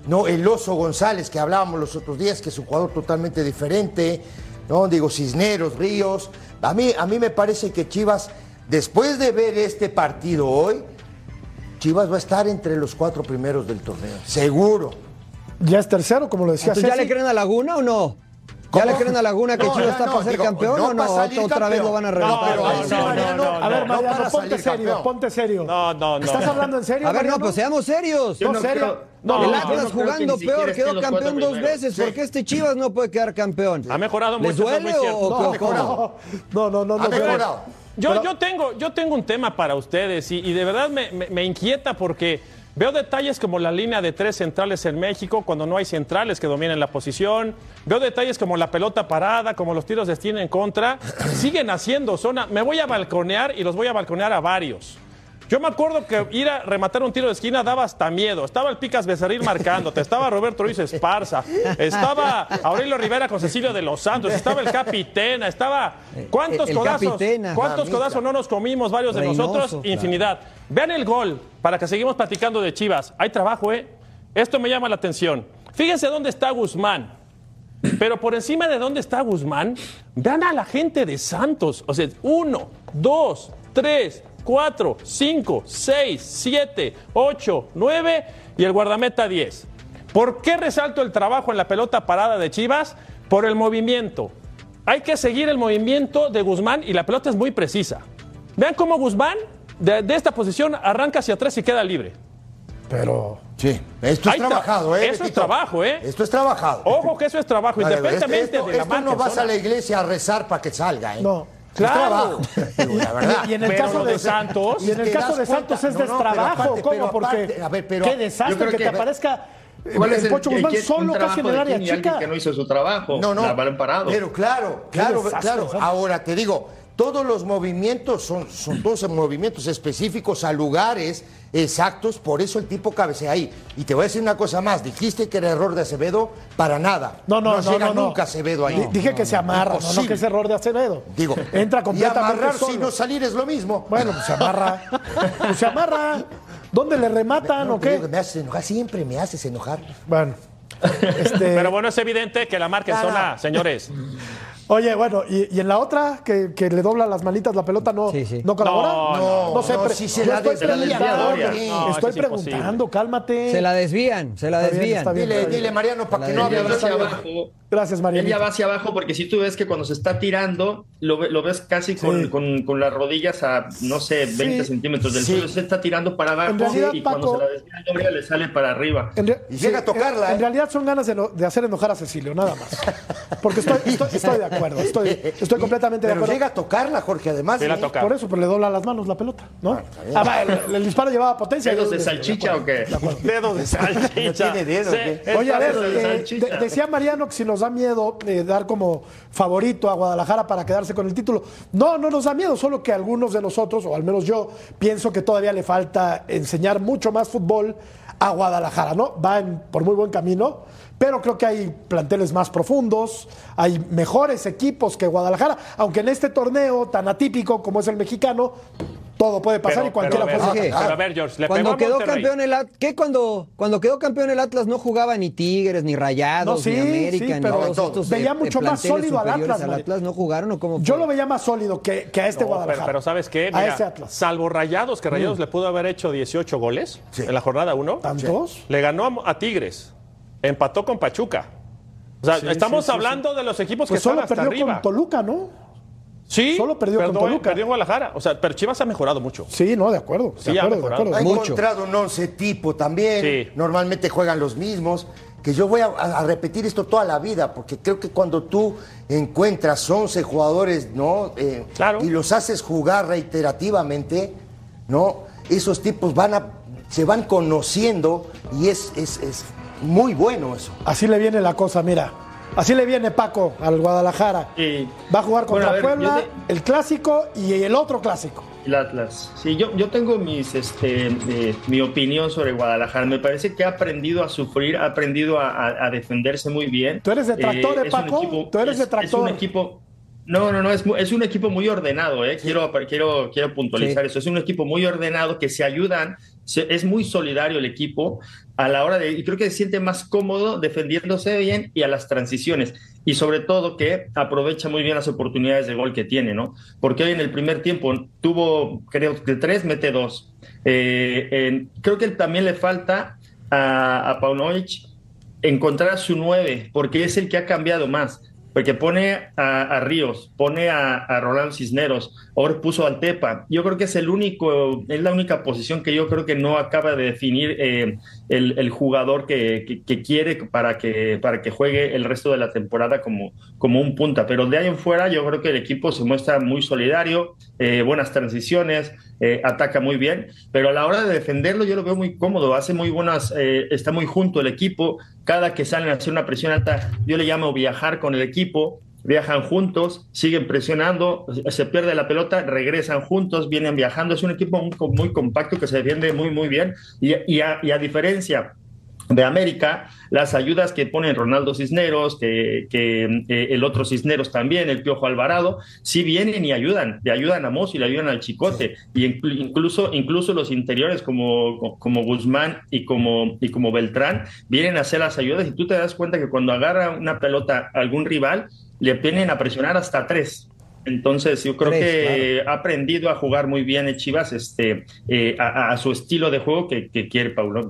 Speaker 4: ¿no? El Oso González que hablábamos los otros días, que es un jugador totalmente diferente, ¿no? Digo, Cisneros, Ríos. A mí, a mí me parece que Chivas, después de ver este partido hoy, Chivas va a estar entre los cuatro primeros del torneo. Seguro.
Speaker 1: Ya es tercero, como lo decía
Speaker 5: Entonces, ¿ya le creen a Laguna o no? ¿Ya le creen a Laguna que
Speaker 4: No,
Speaker 5: Chivas
Speaker 4: no,
Speaker 5: está
Speaker 4: no,
Speaker 5: para ser
Speaker 4: digo,
Speaker 5: campeón
Speaker 4: no
Speaker 5: o no?
Speaker 4: para salir
Speaker 5: Otra vez lo van a
Speaker 4: No,
Speaker 5: reventar.
Speaker 4: pero ahí sí,
Speaker 3: no,
Speaker 4: Mariano,
Speaker 3: no, no,
Speaker 1: A ver,
Speaker 4: no
Speaker 1: Mariano,
Speaker 4: para
Speaker 1: ponte
Speaker 4: salir
Speaker 1: serio,
Speaker 4: campeón.
Speaker 1: ponte serio.
Speaker 3: No, no, no.
Speaker 1: ¿Estás hablando en serio?
Speaker 5: A ver, no, pues seamos serios.
Speaker 6: Yo
Speaker 1: No, serio. No,
Speaker 5: el Atlas
Speaker 6: no creo que
Speaker 5: jugando peor quedó campeón dos
Speaker 6: primeros.
Speaker 5: veces.
Speaker 4: Sí.
Speaker 5: ¿Por qué este Chivas no puede quedar campeón?
Speaker 3: Ha mejorado
Speaker 5: ¿Les
Speaker 3: mucho, eso es
Speaker 5: duele
Speaker 3: muy
Speaker 5: o,
Speaker 4: No.
Speaker 1: No, no, no, no.
Speaker 4: Ha mejorado.
Speaker 3: Yo, yo, tengo, yo tengo un tema para ustedes y, y de verdad me, me- me inquieta porque veo detalles como la línea de tres centrales en México cuando no hay centrales que dominen la posición. Veo detalles como la pelota parada, como los tiros de esquina en contra. Siguen haciendo zona. Me voy a balconear y los voy a balconear a varios. Yo me acuerdo que ir a rematar un tiro de esquina daba hasta miedo. Estaba el Picas Becerril marcándote, estaba Roberto Ruiz Esparza, estaba Aurelio Rivera con Cecilio de los Santos, estaba el Capitena, estaba. ¿Cuántos
Speaker 5: El- el
Speaker 3: codazos?
Speaker 5: Capitena.
Speaker 3: ¿Cuántos codazos no nos comimos varios de
Speaker 5: Reynoso,
Speaker 3: nosotros?
Speaker 5: claro.
Speaker 3: Infinidad. Vean el gol para que seguimos platicando de Chivas. Hay trabajo, ¿eh? Esto me llama la atención. Fíjense dónde está Guzmán. Pero por encima de dónde está Guzmán, vean a la gente de Santos. O sea, uno, dos, tres, cuatro, cinco, seis, siete, ocho, nueve y el guardameta diez. ¿Por qué resalto el trabajo en la pelota parada de Chivas? Por el movimiento. Hay que seguir el movimiento de Guzmán y la pelota es muy precisa. Vean cómo Guzmán de, de esta posición arranca hacia atrás y queda libre.
Speaker 1: Pero.
Speaker 4: Sí, esto es
Speaker 3: Ahí tra-
Speaker 4: trabajado, ¿eh?
Speaker 3: eso es trabajo, ¿eh?
Speaker 4: Esto es trabajado.
Speaker 3: Ojo que eso es trabajo, independientemente de la
Speaker 4: esto
Speaker 3: marca
Speaker 4: no vas a la iglesia a rezar para que salga, ¿eh?
Speaker 1: No.
Speaker 4: Es
Speaker 3: Claro.
Speaker 4: trabajo. Digo, la verdad.
Speaker 1: Y en el
Speaker 3: Pero
Speaker 1: caso
Speaker 3: de Santos-
Speaker 1: Y en el caso de
Speaker 4: cuenta.
Speaker 1: Santos es
Speaker 4: No, no,
Speaker 1: destrabajo.
Speaker 4: aparte-
Speaker 1: ¿Cómo? Porque.
Speaker 4: aparte, a ver, pero-
Speaker 1: qué desastre que,
Speaker 6: que-
Speaker 1: te aparezca.
Speaker 6: ¿Cuál es
Speaker 1: el Pocho Guzmán solo
Speaker 6: un
Speaker 1: casi en el área chica.
Speaker 6: que no hizo su trabajo?
Speaker 4: No, no.
Speaker 6: La parado.
Speaker 4: Pero claro, claro,
Speaker 1: desastre,
Speaker 4: claro. Ahora te digo, todos los movimientos son, son todos movimientos específicos a lugares exactos, por eso el tipo cabecea ahí. Y te voy a decir una cosa más, dijiste que era error de Acevedo, para nada.
Speaker 1: No, no, no,
Speaker 4: llega
Speaker 1: no, no.
Speaker 4: nunca Acevedo ahí.
Speaker 1: Di- Dije que se amarra, no, no
Speaker 4: Imposible.
Speaker 1: que es error de Acevedo.
Speaker 4: Digo,
Speaker 1: entra
Speaker 4: y
Speaker 1: completamente
Speaker 4: amarrar
Speaker 1: solo.
Speaker 4: si no salir es lo mismo.
Speaker 1: Bueno, pues se amarra. Pues se amarra. ¿Dónde le rematan
Speaker 4: No,
Speaker 1: o qué?
Speaker 4: digo, Me haces enojar, siempre me haces enojar.
Speaker 1: Bueno. Este,
Speaker 3: Pero bueno, es evidente que la marca en
Speaker 4: Nada.
Speaker 3: zona, señores.
Speaker 1: Oye, bueno, y, y en la otra, que, que le dobla las manitas la pelota, ¿no,
Speaker 5: Sí, sí.
Speaker 1: ¿no colabora?
Speaker 3: No,
Speaker 4: no,
Speaker 1: sé,
Speaker 4: no, se
Speaker 1: yo
Speaker 4: la
Speaker 1: estoy
Speaker 4: desvía,
Speaker 1: preguntando.
Speaker 3: No,
Speaker 1: estoy
Speaker 3: imposible.
Speaker 1: cálmate.
Speaker 5: Se la desvían, se la
Speaker 1: Está
Speaker 5: desvían.
Speaker 1: bien.
Speaker 4: Dile, dile, Mariano, para que no hable
Speaker 1: Gracias, Marianita.
Speaker 6: ya va hacia abajo porque si tú ves que cuando se está tirando, lo, ve- lo ves casi con,
Speaker 1: Sí.
Speaker 6: con- con las rodillas a, no sé, 20
Speaker 1: Sí.
Speaker 6: centímetros del
Speaker 4: Sí.
Speaker 6: suelo. Se está tirando para abajo
Speaker 1: En realidad,
Speaker 6: y cuando se la desvía doble le sale para arriba.
Speaker 1: Re-
Speaker 4: Y llega a tocarla,
Speaker 1: En, en
Speaker 4: ¿eh?
Speaker 1: realidad son ganas de, no- de hacer enojar a Cecilio, nada más. Porque estoy, estoy, estoy de acuerdo, estoy, estoy completamente de
Speaker 4: Pero
Speaker 1: acuerdo.
Speaker 4: llega a tocarla, Jorge, además. ¿eh?
Speaker 3: toca.
Speaker 1: Por eso, pero le dobla las manos la pelota, ¿no? Ah, va, el, el disparo llevaba potencia.
Speaker 6: ¿Dedos de salchicha o qué?
Speaker 3: Dedos de salchicha.
Speaker 4: ¿No tiene dedos,
Speaker 3: es
Speaker 1: Oye, a ver, eh, decía Mariano que si nos da miedo eh, dar como favorito a Guadalajara para quedarse con el título. No, no nos da miedo, solo que algunos de nosotros, o al menos yo, pienso que todavía le falta enseñar mucho más fútbol a Guadalajara, ¿no? Va por muy buen camino, pero creo que hay planteles más profundos, hay mejores equipos que Guadalajara, aunque en este torneo tan atípico como es el mexicano, todo puede pasar
Speaker 3: Pero-
Speaker 1: y cualquiera
Speaker 3: pero a ver,
Speaker 1: puede
Speaker 5: Jorge,
Speaker 1: ganar.
Speaker 3: Pero a ver, George, le
Speaker 5: Cuando quedó campeón el Atlas, ¿qué cuando, cuando quedó campeón el Atlas no jugaba ni Tigres, ni Rayados,
Speaker 1: No, sí,
Speaker 5: ni América,
Speaker 1: sí,
Speaker 5: ni todos estos
Speaker 1: veía mucho más sólido al Atlas, Mario.
Speaker 5: Atlas no jugaron o cómo
Speaker 1: Yo lo veía más sólido que, que a este
Speaker 3: No,
Speaker 1: Guadalajara.
Speaker 3: Pero, pero ¿sabes qué?
Speaker 1: A ese Atlas.
Speaker 3: Salvo Rayados, que Rayados le pudo haber hecho 18 goles
Speaker 4: Sí.
Speaker 3: en la jornada 1.
Speaker 1: ¿Tantos?
Speaker 3: Le ganó a, a Tigres. Empató con Pachuca. O sea,
Speaker 1: Sí,
Speaker 3: estamos
Speaker 1: sí, sí,
Speaker 3: hablando de los equipos
Speaker 1: Pues
Speaker 3: que están
Speaker 1: solo
Speaker 3: hasta
Speaker 1: perdió
Speaker 3: arriba.
Speaker 1: con Toluca, ¿no?
Speaker 3: Sí,
Speaker 1: solo perdió con
Speaker 3: perdón,
Speaker 1: Toluca.
Speaker 3: Perdió en Guadalajara. O sea, pero Chivas ha mejorado mucho.
Speaker 1: Sí, no, de acuerdo.
Speaker 3: Sí,
Speaker 1: de
Speaker 3: ha
Speaker 1: acuerdo, de
Speaker 3: mejorado.
Speaker 1: acuerdo.
Speaker 4: Ha
Speaker 5: Mucho.
Speaker 4: encontrado un once tipo también.
Speaker 3: Sí.
Speaker 4: Normalmente juegan los mismos. Que yo voy a, a repetir esto toda la vida, porque creo que cuando tú encuentras 11 jugadores, ¿no? Eh,
Speaker 3: Claro.
Speaker 4: Y los haces jugar reiterativamente, ¿no? Esos tipos van a, se van conociendo y es, es, es muy bueno eso.
Speaker 1: Así le viene la cosa, mira. Así le viene Paco al Guadalajara. Va a jugar contra
Speaker 6: Bueno, a ver,
Speaker 1: Puebla,
Speaker 6: te-
Speaker 1: el clásico y el otro clásico.
Speaker 6: El Atlas. Sí, yo, yo tengo mis, este, eh, mi opinión sobre Guadalajara. Me parece que ha aprendido a sufrir, ha aprendido a, a- a defenderse muy bien.
Speaker 1: Tú eres detractor, ¿eh, Paco? Tú eres
Speaker 6: es-
Speaker 1: detractor.
Speaker 6: Es un equipo. No, no, no, es, es un equipo muy ordenado, ¿eh? quiero, quiero, quiero puntualizar
Speaker 5: Sí.
Speaker 6: eso. Es un equipo muy ordenado que se ayudan es muy solidario el equipo a la hora de, y creo que se siente más cómodo defendiéndose bien y a las transiciones. Y sobre todo que aprovecha muy bien las oportunidades de gol que tiene, ¿no? Porque hoy en el primer tiempo tuvo, creo que tres, mete dos. Eh, creo que también le falta a, a Paunovic encontrar a su nueve, porque es el que ha cambiado más porque pone a, Ríos, pone a, a, Rolando Cisneros, ahora puso al Tepa. Yo creo que es el único, es la única posición que yo creo que no acaba de definir eh, el, jugador que, quiere para que, para que juegue el resto de la temporada como, como un punta. Pero de ahí en fuera yo creo que el equipo se muestra muy solidario, eh, buenas transiciones, eh, ataca muy bien, pero a la hora de defenderlo yo lo veo muy cómodo, hace muy buenas, está muy junto el equipo, cada que salen a hacer una presión alta, yo le llamo viajar con el equipo, viajan juntos, siguen presionando, se pierde la pelota, regresan juntos, vienen viajando. Es un equipo muy, compacto que se defiende muy, muy bien. y a diferencia de América, las ayudas que ponen Ronaldo Cisneros, que, eh, el otro Cisneros también, el Piojo Alvarado, sí vienen y ayudan, le ayudan a Mozo y le ayudan al Chicote, y incluso, incluso los interiores como, como Guzmán y como, y como Beltrán vienen a hacer las ayudas y tú te das cuenta que cuando agarra una pelota algún rival, le vienen a presionar hasta tres. Entonces, yo creo que ha aprendido a jugar muy bien el Chivas este, eh, a, su estilo de juego que, quiere Paulo.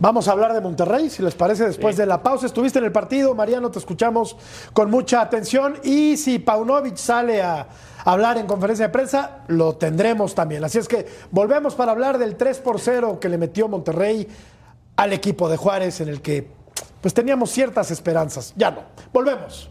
Speaker 1: Vamos a hablar de Monterrey, si les parece, después de la pausa. Estuviste en el partido, Mariano, te escuchamos con mucha atención. Y si Paunovic sale a hablar en conferencia de prensa, lo tendremos también. Así es que volvemos para hablar del 3 por 0 que le metió Monterrey al equipo de Juárez, en el que pues teníamos ciertas esperanzas. Ya no. Volvemos.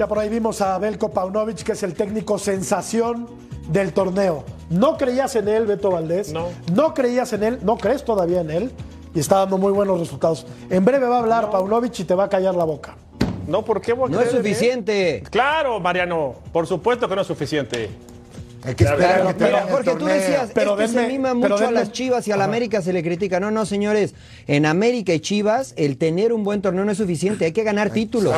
Speaker 1: Ya por ahí vimos a Belko Paunovic, que es el técnico sensación del torneo. ¿No creías en él, Beto Valdés?
Speaker 3: No.
Speaker 1: ¿No creías en él? ¿No crees todavía en él? Y está dando muy buenos resultados. En breve va a hablar Paunovic y te va a callar la boca.
Speaker 3: No, ¿por qué
Speaker 5: No es suficiente.
Speaker 3: Claro, Mariano. Por supuesto que no es suficiente.
Speaker 4: Hay que esperar
Speaker 5: pero, Jorge, tú decías, pero es se mima mucho a las Chivas y a la América se le critica. No, no, señores, en América y Chivas el tener un buen torneo no es suficiente, hay que ganar títulos.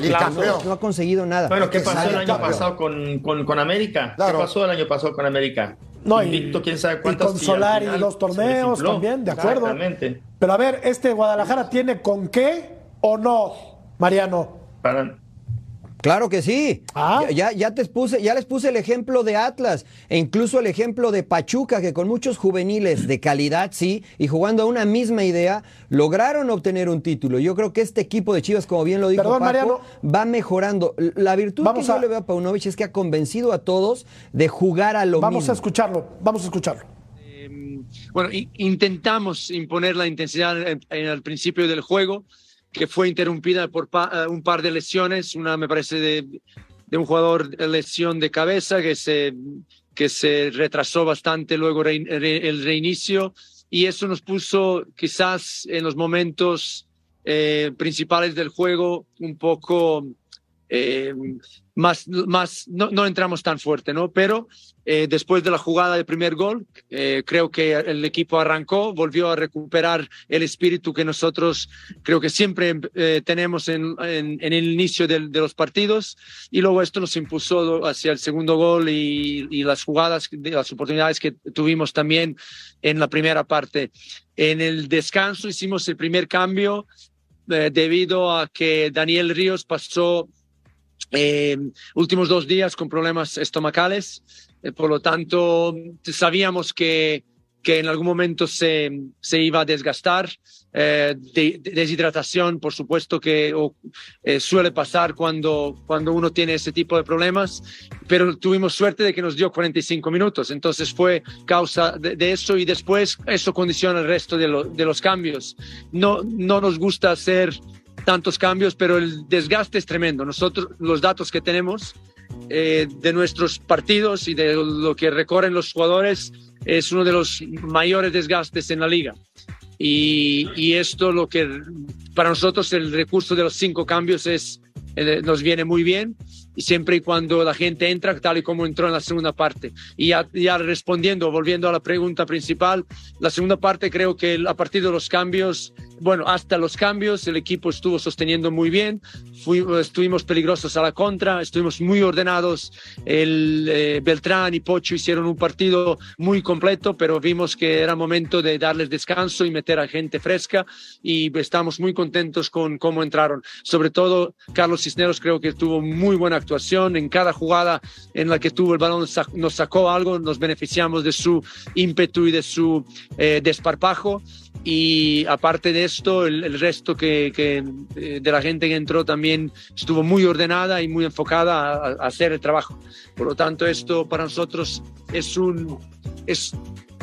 Speaker 5: No, ha conseguido nada.
Speaker 6: Bueno, ¿qué pasó el año pasado con, con, América? ¿Qué pasó el año pasado con América?
Speaker 1: No, Invicto, quién sabe cuántos. Y con Solari y los torneos también, de acuerdo. Exactamente. Pero a ver, ¿este Guadalajara tiene con qué o no, Mariano?
Speaker 6: Para,
Speaker 5: Claro que sí. Ah. Ya, ya, te puse, ya les puse el ejemplo de Atlas e incluso el ejemplo de Pachuca, que con muchos juveniles de calidad, sí, y jugando a una misma idea, lograron obtener un título. Yo creo que este equipo de Chivas, como bien lo dijo Paco, va mejorando. La virtud que yo le veo a Paunovic es que ha convencido a todos de jugar a lo
Speaker 1: mismo.
Speaker 5: Vamos
Speaker 1: a escucharlo, vamos a escucharlo.
Speaker 8: Em, bueno, intentamos imponer la intensidad en el principio del juego que fue interrumpida por eh, un par de lesiones, una me parece de, de un jugador de lesión de cabeza que se, que se retrasó bastante luego el reinicio. Y eso nos puso quizás en los momentos eh, principales del juego un poco eh, más, más no, no, entramos tan fuerte, ¿no? Pero eh, después de la jugada del primer gol, eh, creo que el equipo arrancó, volvió a recuperar el espíritu que nosotros creo que siempre eh, tenemos en, en, en, el inicio de, de, los partidos y luego esto nos impulsó hacia el segundo gol y, y las jugadas, las oportunidades que tuvimos también en la primera parte. En el descanso hicimos el primer cambio debido a que Daniel Ríos pasó eh, últimos dos días con problemas estomacales, eh, por lo tanto sabíamos que que en algún momento se, se iba a desgastar. Eh, de, de deshidratación, por supuesto que o, eh, suele pasar cuando, cuando uno tiene ese tipo de problemas, pero tuvimos suerte de que nos dio 45 minutos, entonces fue causa de, de eso y después eso condiciona el resto de, lo, de los cambios. No, no nos gusta hacer tantos cambios, pero el desgaste es tremendo. Nosotros, los datos que tenemos eh, de nuestros partidos y de lo que recorren los jugadores es uno de los mayores desgastes en la liga. Y, y esto lo que para nosotros el recurso de los cinco cambios es eh, nos viene muy bien y siempre y cuando la gente entra tal y como entró en la segunda parte. Y ya, ya respondiendo, volviendo a la pregunta principal, la segunda parte creo que a partir de los cambios, bueno, hasta los cambios el equipo estuvo sosteniendo muy bien, Fui, estuvimos peligrosos a la contra, estuvimos muy ordenados, el eh, Beltrán y Pocho hicieron un partido muy completo, pero vimos que era momento de darles descanso y meter a gente fresca y estamos muy contentos con cómo entraron. Sobre todo, Carlos Cisneros creo que tuvo muy buena actuación en cada jugada en la que tuvo el balón nos sacó algo, nos beneficiamos de su ímpetu y de su eh, desparpajo y aparte de esto el, el resto que, que, eh, de la gente que entró también estuvo muy ordenada y muy enfocada a, a, hacer el trabajo. Por lo tanto esto para nosotros es un es,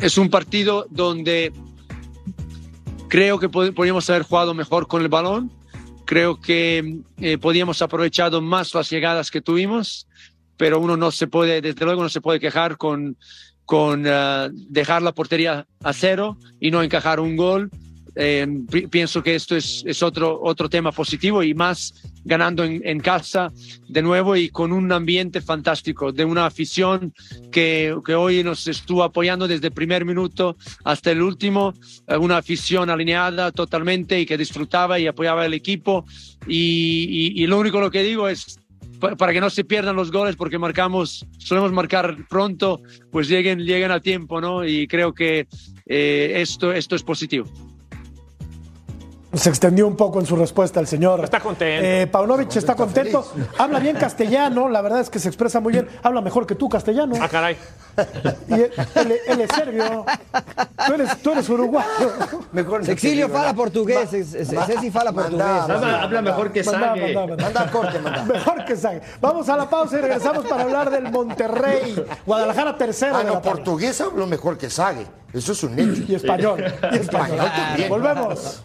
Speaker 8: es un partido donde creo que podríamos haber jugado mejor con el balón Creo que eh, podíamos aprovechado más las llegadas que tuvimos, pero uno no se puede, desde luego no se puede quejar con, con uh, dejar la portería a cero y no encajar un gol. Eh, pienso que esto es, es, otro, otro tema positivo y más ganando en, en, casa de nuevo y con un ambiente fantástico de una afición que, que, hoy nos estuvo apoyando desde el primer minuto hasta el último, eh, una afición alineada totalmente y que disfrutaba y apoyaba el equipo y, y, y lo único lo que digo es para que no se pierdan los goles porque marcamos, solemos marcar pronto, pues lleguen, lleguen a tiempo, ¿no? Y creo que eh, esto, esto es positivo.
Speaker 1: Se extendió un poco en su respuesta el señor.
Speaker 3: Está contento.
Speaker 1: Eh, Paunovic está contento. Habla bien castellano, la verdad es que se expresa muy bien. Habla mejor que tú castellano.
Speaker 3: Ah, caray.
Speaker 1: Y él, él, él es serbio. Tú eres, tú eres uruguayo.
Speaker 5: Mejor Exilio fala portugués. Ceci fala portugués.
Speaker 6: Habla, habla mejor que Sague.
Speaker 4: Manda corte, manda.
Speaker 1: Mejor que Sague. Vamos a la pausa y regresamos para hablar del Monterrey. Guadalajara tercero.
Speaker 4: Ah, no, portugués hablo mejor que Sague. Eso es un hecho.
Speaker 1: Y español. Y español.
Speaker 4: español también.
Speaker 1: Volvemos.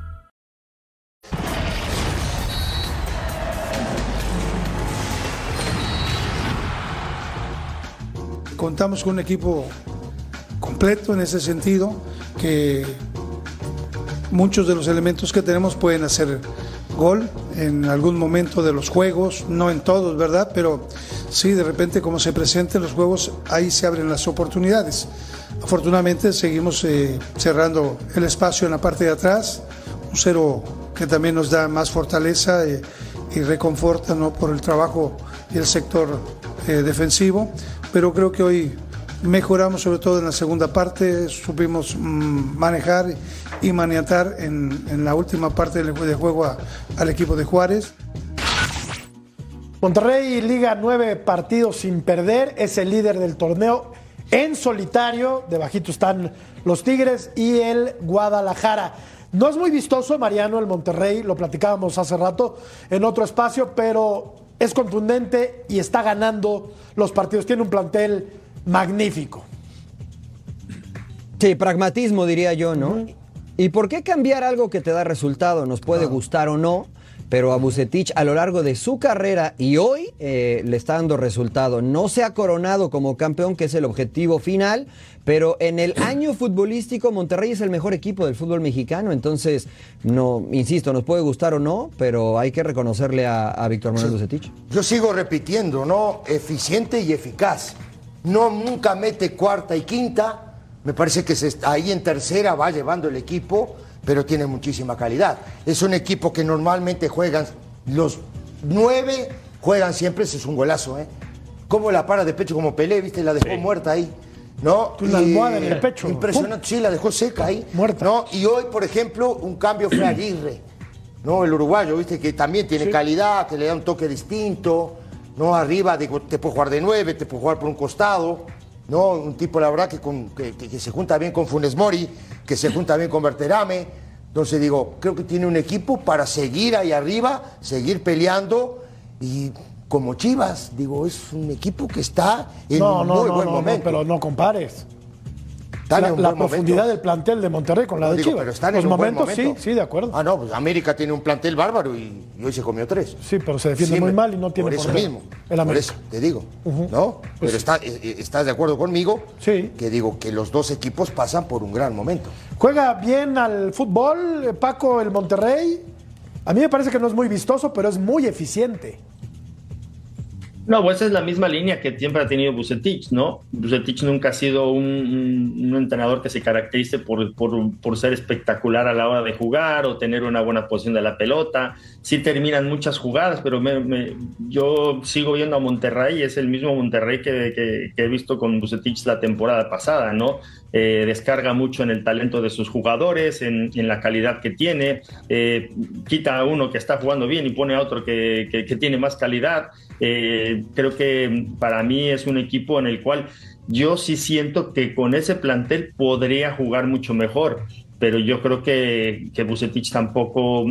Speaker 9: Contamos con un equipo completo en ese sentido, que muchos de los elementos que tenemos pueden hacer gol en algún momento de los juegos, no en todos, ¿verdad? Pero sí, de repente como se presenten los juegos, ahí se abren las oportunidades. Afortunadamente seguimos eh, cerrando el espacio en la parte de atrás, un cero que también nos da más fortaleza eh, y reconforta ¿no? por el trabajo y el sector eh, defensivo, pero creo que hoy mejoramos sobre todo en la segunda parte, supimos mmm, manejar y maniatar en, en, la última parte del de juego al equipo de Juárez.
Speaker 1: Monterrey liga nueve partidos sin perder, es el líder del torneo en solitario, debajito están los Tigres y el Guadalajara. No es muy vistoso, Mariano, el Monterrey, lo platicábamos hace rato en otro espacio, pero es contundente y está ganando los partidos. Tiene un plantel magnífico.
Speaker 5: Sí, pragmatismo diría yo, ¿no? Uh -huh. ¿Y por qué cambiar algo que te da resultado? Nos puede claro. gustar o no. Pero a Bucetich a lo largo de su carrera y hoy eh, le está dando resultado. No se ha coronado como campeón, que es el objetivo final, pero en el año futbolístico Monterrey es el mejor equipo del fútbol mexicano, entonces, no, insisto, nos puede gustar o no, pero hay que reconocerle a, a Víctor Manuel Bucetich.
Speaker 4: Yo sigo repitiendo, ¿no? Eficiente y eficaz. No nunca mete cuarta y quinta. Me parece que se está- ahí en tercera va llevando el equipo, pero tiene muchísima calidad. Es un equipo que normalmente juegan los nueve, juegan siempre, ese es un golazo, ¿eh? Como la para de pecho como Pelé, ¿viste? La dejó muerta ahí. ¿No?
Speaker 1: Una almohada en el pecho.
Speaker 4: Impresionante, sí, la dejó seca ahí. Muerta. ¿No? Y hoy, por ejemplo, un cambio fue Aguirre. ¿no? El uruguayo, viste, que también tiene
Speaker 1: Sí.
Speaker 4: calidad, que le da un toque distinto, ¿no? Arriba digo, te puede jugar de nueve, te puede jugar por un costado, ¿no? Un tipo, la verdad, que, con- que, que- que se junta bien con Funes Mori, que se junta bien con Berterame. Entonces digo, creo que tiene un equipo para seguir ahí arriba, seguir peleando y como Chivas, digo, es un equipo que está en
Speaker 1: No,
Speaker 4: un
Speaker 1: no,
Speaker 4: muy
Speaker 1: no,
Speaker 4: buen
Speaker 1: no, no,
Speaker 4: momento.
Speaker 1: pero no compares.
Speaker 4: Está en
Speaker 1: La,
Speaker 4: un
Speaker 1: la
Speaker 4: buen momento.
Speaker 1: profundidad del plantel de Monterrey con la de
Speaker 4: digo,
Speaker 1: Chivas.
Speaker 4: pero están
Speaker 1: Los
Speaker 4: en un buen
Speaker 1: momentos,
Speaker 4: momento.
Speaker 1: sí, sí, de acuerdo.
Speaker 4: Ah, no, pues América tiene un plantel bárbaro y, y hoy se comió tres.
Speaker 1: Sí, pero se defiende muy mal y no tiene
Speaker 4: Por eso mismo.
Speaker 1: El
Speaker 4: Por
Speaker 1: América.
Speaker 4: eso, te digo. ¿No?
Speaker 1: Pues
Speaker 4: pero
Speaker 1: sí.
Speaker 4: está, eh, eh, estás de acuerdo conmigo
Speaker 1: Sí.
Speaker 4: que digo que los dos equipos pasan por un gran momento.
Speaker 1: Juega bien al fútbol, eh, Paco, el Monterrey. A mí me parece que no es muy vistoso, pero es muy eficiente.
Speaker 6: No, pues es la misma línea que siempre ha tenido Bucetich, ¿no? Bucetich nunca ha sido un, un- un entrenador que se caracterice por, por- ser espectacular a la hora de jugar o tener una buena posición de la pelota. Sí terminan muchas jugadas, pero me- yo sigo viendo a Monterrey, es el mismo Monterrey que he visto con Bucetich la temporada pasada, ¿no? Eh, descarga mucho en el talento de sus jugadores, en, en la calidad que tiene, eh, quita a uno que está jugando bien y pone a otro que, tiene más calidad. Eh, creo que para mí es un equipo en el cual yo sí siento que con ese plantel podría jugar mucho mejor, pero yo creo que, que Bucetich tampoco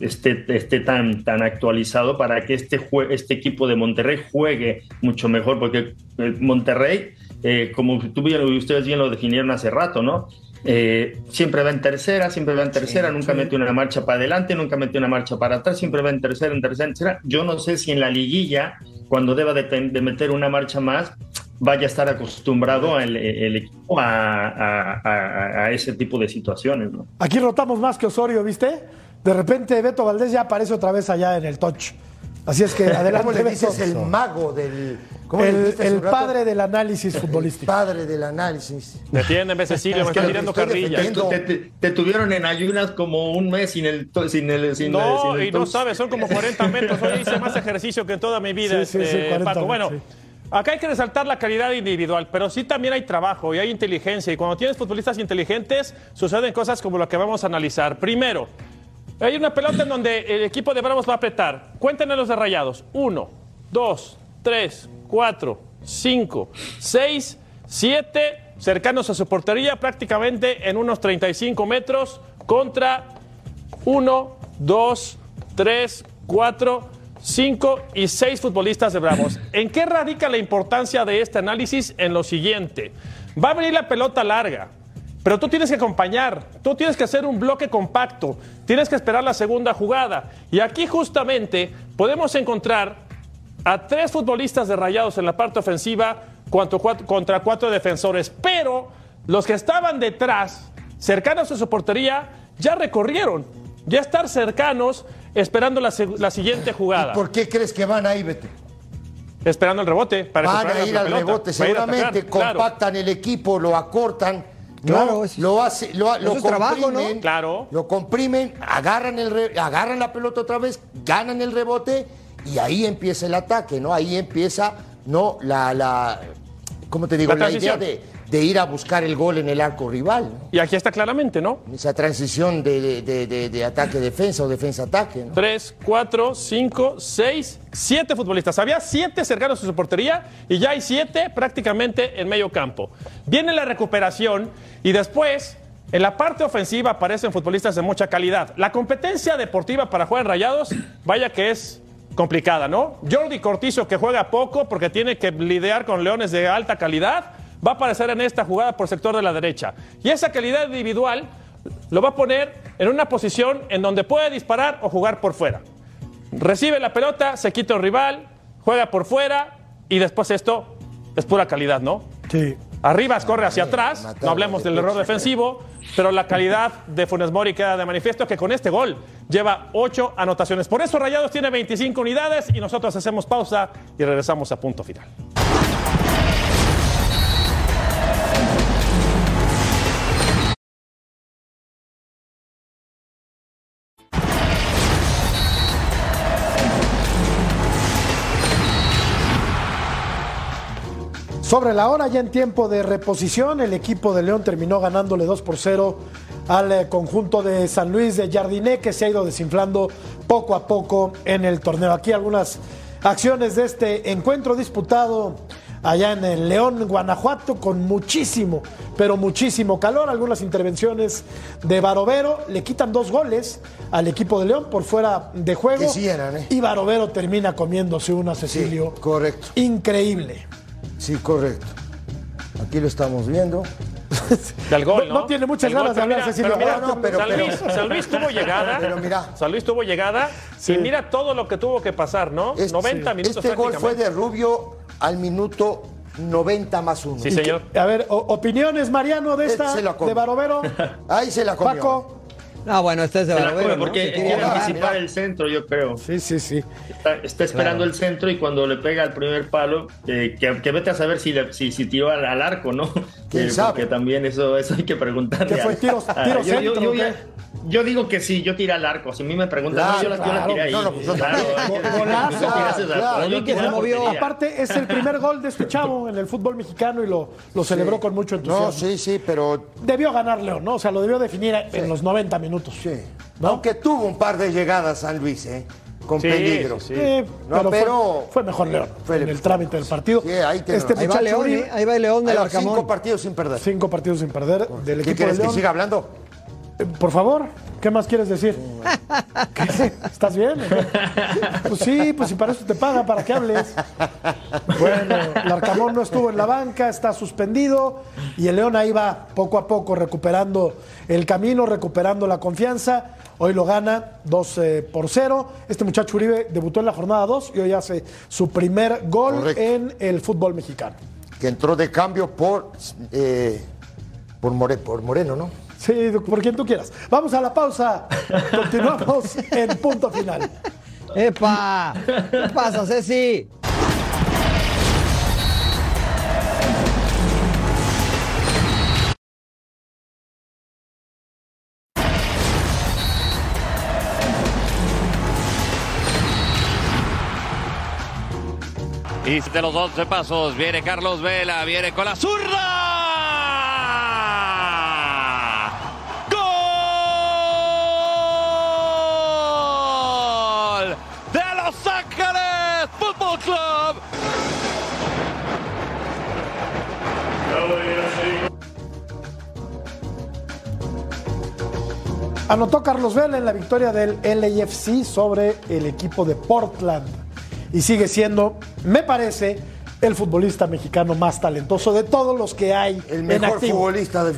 Speaker 6: esté, esté tan, tan actualizado para que este, jue- este equipo de Monterrey juegue mucho mejor, porque Monterrey, eh, como tú bien- ustedes bien lo definieron hace rato, ¿no? Eh, siempre va en tercera, siempre va en tercera, nunca mete una marcha para adelante, nunca mete una marcha para atrás, siempre va en tercera, en tercera, en tercera. Yo no sé si en la liguilla, cuando deba de, meter una marcha más, vaya a estar acostumbrado el, el equipo a, a- a- a ese tipo de situaciones, ¿no?
Speaker 1: Aquí rotamos más que Osorio, ¿viste? De repente Beto Valdés ya aparece otra vez allá en el touch. Así es que adelante,
Speaker 4: ¿Cómo le dices el mago del... ¿cómo le
Speaker 1: El, el padre del análisis futbolístico.
Speaker 4: Padre del análisis.
Speaker 3: Defienden, Cecilio, me están tirando carrilla.
Speaker 6: Te, te- te tuvieron en ayunas como un mes sin el... Sin el sin
Speaker 3: No,
Speaker 6: sin el
Speaker 3: y no sabes, son como 40 metros. Hoy hice más ejercicio que en toda mi vida,
Speaker 1: Sí, sí,
Speaker 3: este,
Speaker 1: sí, 40
Speaker 3: Paco. Bueno, acá hay que resaltar la calidad individual, pero sí también hay trabajo y hay inteligencia. Y cuando tienes futbolistas inteligentes, suceden cosas como lo que vamos a analizar. Primero, hay una pelota en donde el equipo de Bravos va a apretar. Cuéntenme los de rayados. Uno, dos, tres, cuatro, cinco, seis, siete, cercanos a su portería, prácticamente en unos 35 metros, contra uno, dos, tres, cuatro, cinco y seis futbolistas de Bravos. ¿En qué radica la importancia de este análisis? En lo siguiente. Va a venir la pelota larga, pero tú tienes que acompañar, tú tienes que hacer un bloque compacto, tienes que esperar la segunda jugada. Y aquí justamente podemos encontrar a tres futbolistas de Rayados en la parte ofensiva contra cuatro defensores, pero los que estaban detrás, cercanos a su portería, ya recorrieron, ya estar cercanos esperando la, siguiente jugada.
Speaker 4: ¿Por qué crees que van ahí, Beto?
Speaker 3: Esperando el rebote para
Speaker 4: Van a ir al
Speaker 3: pelota,
Speaker 4: rebote,
Speaker 3: va a ir a
Speaker 4: seguramente
Speaker 3: claro.
Speaker 4: compactan el equipo, lo acortan. ¿No?
Speaker 5: Claro, es-
Speaker 4: lo hace, lo,
Speaker 5: eso
Speaker 4: lo
Speaker 5: es trabajo, ¿no?
Speaker 4: comprimen,
Speaker 3: Claro.
Speaker 4: Lo comprimen, agarran el re- agarran la pelota otra vez, ganan el rebote y ahí empieza el ataque, ¿no? Ahí empieza, ¿no? La, la ¿cómo te digo?
Speaker 3: La
Speaker 4: La, idea de, de ir a buscar el gol en el arco rival, ¿no?
Speaker 3: Y aquí está claramente, ¿no?
Speaker 4: Esa transición de, de- de- de ataque-defensa o defensa-ataque, ¿no?
Speaker 3: Tres, cuatro, cinco, seis, siete futbolistas. Había siete cercanos a su portería y ya hay siete prácticamente en medio campo. Viene la recuperación y después, en la parte ofensiva, aparecen futbolistas de mucha calidad. La competencia deportiva para jugar en rayados, vaya que es complicada, ¿no? Jordi Cortizo, que juega poco porque tiene que lidiar con leones de alta calidad, va a aparecer en esta jugada por sector de la derecha. Y esa calidad individual lo va a poner en una posición en donde puede disparar o jugar por fuera. Recibe la pelota, se quita el rival, juega por fuera y después esto es pura calidad, ¿no?
Speaker 1: Sí.
Speaker 3: Arribas corre hacia atrás, no hablemos
Speaker 4: de
Speaker 3: del error defensivo, pero la calidad de Funes Mori queda de manifiesto que con este gol lleva ocho anotaciones. Por eso Rayados tiene 25 unidades y nosotros hacemos pausa y regresamos a punto final.
Speaker 1: Sobre la hora, ya en tiempo de reposición, el equipo de León terminó ganándole 2 por 0 al eh, conjunto de San Luis de Jardiné, que se ha ido desinflando poco a poco en el torneo. Aquí algunas acciones de este encuentro disputado allá en el León, Guanajuato, con muchísimo, pero muchísimo calor. Algunas intervenciones de Barovero le quitan dos goles al equipo de León por fuera de juego.
Speaker 4: Que sí eran, ¿eh?
Speaker 1: Y Barovero termina comiéndose una Cecilio.
Speaker 4: correcto.
Speaker 1: Increíble.
Speaker 4: Sí, correcto. Aquí lo estamos viendo.
Speaker 3: Del gol,
Speaker 1: No-
Speaker 3: ¿no?
Speaker 1: no tiene muchas
Speaker 3: gol,
Speaker 1: ganas de hablar, Cecilio.
Speaker 3: pero mira,
Speaker 4: No, no, pero-
Speaker 3: San,
Speaker 4: pero-
Speaker 3: Luis, San Luis tuvo llegada.
Speaker 4: Pero mira.
Speaker 3: San Luis tuvo llegada.
Speaker 1: Sí.
Speaker 3: Y mira todo lo que tuvo que pasar, ¿no?
Speaker 4: Este-
Speaker 3: 90 minutos
Speaker 4: Este gol fue de Rubio al minuto 90 más uno.
Speaker 3: Sí, señor.
Speaker 1: A ver, o- opiniones, Mariano, de esta,
Speaker 4: Se la comió.
Speaker 1: de Barovero.
Speaker 4: Ahí se la comió.
Speaker 1: Paco.
Speaker 5: No, bueno, este es de
Speaker 6: la
Speaker 5: ¿no?
Speaker 6: porque
Speaker 5: quiere
Speaker 6: anticipar el centro, yo creo.
Speaker 1: Sí, sí, sí.
Speaker 6: Está, está esperando el centro y cuando le pega al primer palo, eh, que, que vete a saber si, le- si, si tiró al, al arco, ¿no?
Speaker 4: ¿Quién
Speaker 6: Eh,
Speaker 4: sabe?
Speaker 6: Porque también eso, eso hay que preguntarle.
Speaker 1: ¿Qué fue,
Speaker 6: a-
Speaker 1: tiro-
Speaker 6: a-
Speaker 1: tiro
Speaker 6: yo, yo-
Speaker 1: centro,
Speaker 6: yo digo que sí, yo tiré al arco. Si a mí me preguntan,
Speaker 4: Claro,
Speaker 6: no, yo, la, yo la
Speaker 1: claro.
Speaker 6: tiré ahí.
Speaker 4: No, no, pues
Speaker 1: Golazo.
Speaker 5: que se
Speaker 6: a
Speaker 5: movió.
Speaker 1: Aparte, es el primer gol de este chavo en el fútbol mexicano y lo, lo celebró con mucho entusiasmo.
Speaker 4: No, sí, sí, pero
Speaker 1: Debió ganar León, ¿no? O sea, lo debió definir en los 90 minutos.
Speaker 4: Sí.
Speaker 1: ¿No?
Speaker 4: Aunque tuvo un par de llegadas San Luis, ¿eh? Con
Speaker 3: Sí,
Speaker 4: peligro.
Speaker 3: sí, sí.
Speaker 1: Eh,
Speaker 4: No,
Speaker 1: pero,
Speaker 4: pero-
Speaker 1: fue, fue mejor León
Speaker 4: Fue
Speaker 1: en
Speaker 4: el-
Speaker 1: trámite del partido.
Speaker 4: Ahí
Speaker 1: este.
Speaker 5: Ahí va
Speaker 1: muchacho
Speaker 5: León, ¿eh? Ahí va el León del Arcamón.
Speaker 4: cinco partidos sin perder.
Speaker 1: cinco partidos sin perder del
Speaker 4: ¿Qué
Speaker 1: equipo de
Speaker 4: quieres que
Speaker 1: León.
Speaker 4: siga hablando?
Speaker 1: Eh, Por favor, ¿qué más quieres decir? ¿Qué? ¿Estás bien? Pues sí, pues si para eso te pagan, para que hables. Bueno, el Arcamón no estuvo en la banca, está suspendido y el León ahí va poco a poco recuperando el camino, recuperando la confianza. Hoy lo gana 2 eh, por 0. Este muchacho Uribe debutó en la jornada 2 y hoy hace su primer gol
Speaker 4: Correcto.
Speaker 1: en el fútbol mexicano.
Speaker 4: Que entró de cambio por, eh, por, More- por Moreno, ¿no?
Speaker 1: Sí, por quien tú quieras. Vamos a la pausa. Continuamos en punto final.
Speaker 5: ¡Epa! ¿Qué pasa, Ceci?
Speaker 10: Y de los 11 pasos viene Carlos Vela, viene con la zurda.
Speaker 1: Anotó Carlos Vela en la victoria del LAFC sobre el equipo de Portland. Y sigue siendo, me parece, el futbolista mexicano más talentoso de todos los que hay
Speaker 4: El mejor futbolista de,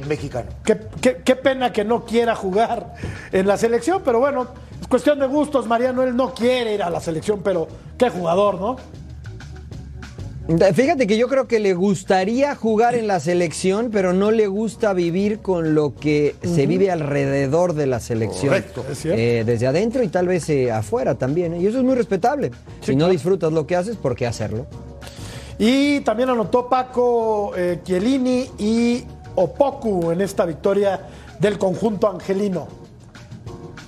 Speaker 4: de mexicano.
Speaker 1: Qué, qué- qué pena que no quiera jugar en la selección, pero bueno, es cuestión de gustos, Mariano. Él no quiere ir a la selección, pero qué jugador, ¿no?
Speaker 5: Fíjate que yo creo que le gustaría jugar en la selección, pero no le gusta vivir con lo que se vive alrededor de la selección.
Speaker 4: Correcto.
Speaker 1: Es cierto.
Speaker 5: Eh, desde adentro y tal vez eh, afuera también. ¿eh? Y eso es muy respetable. si no disfrutas lo que haces, ¿por qué hacerlo?
Speaker 1: Y también anotó Paco eh, Chiellini y Opoku en esta victoria del conjunto angelino.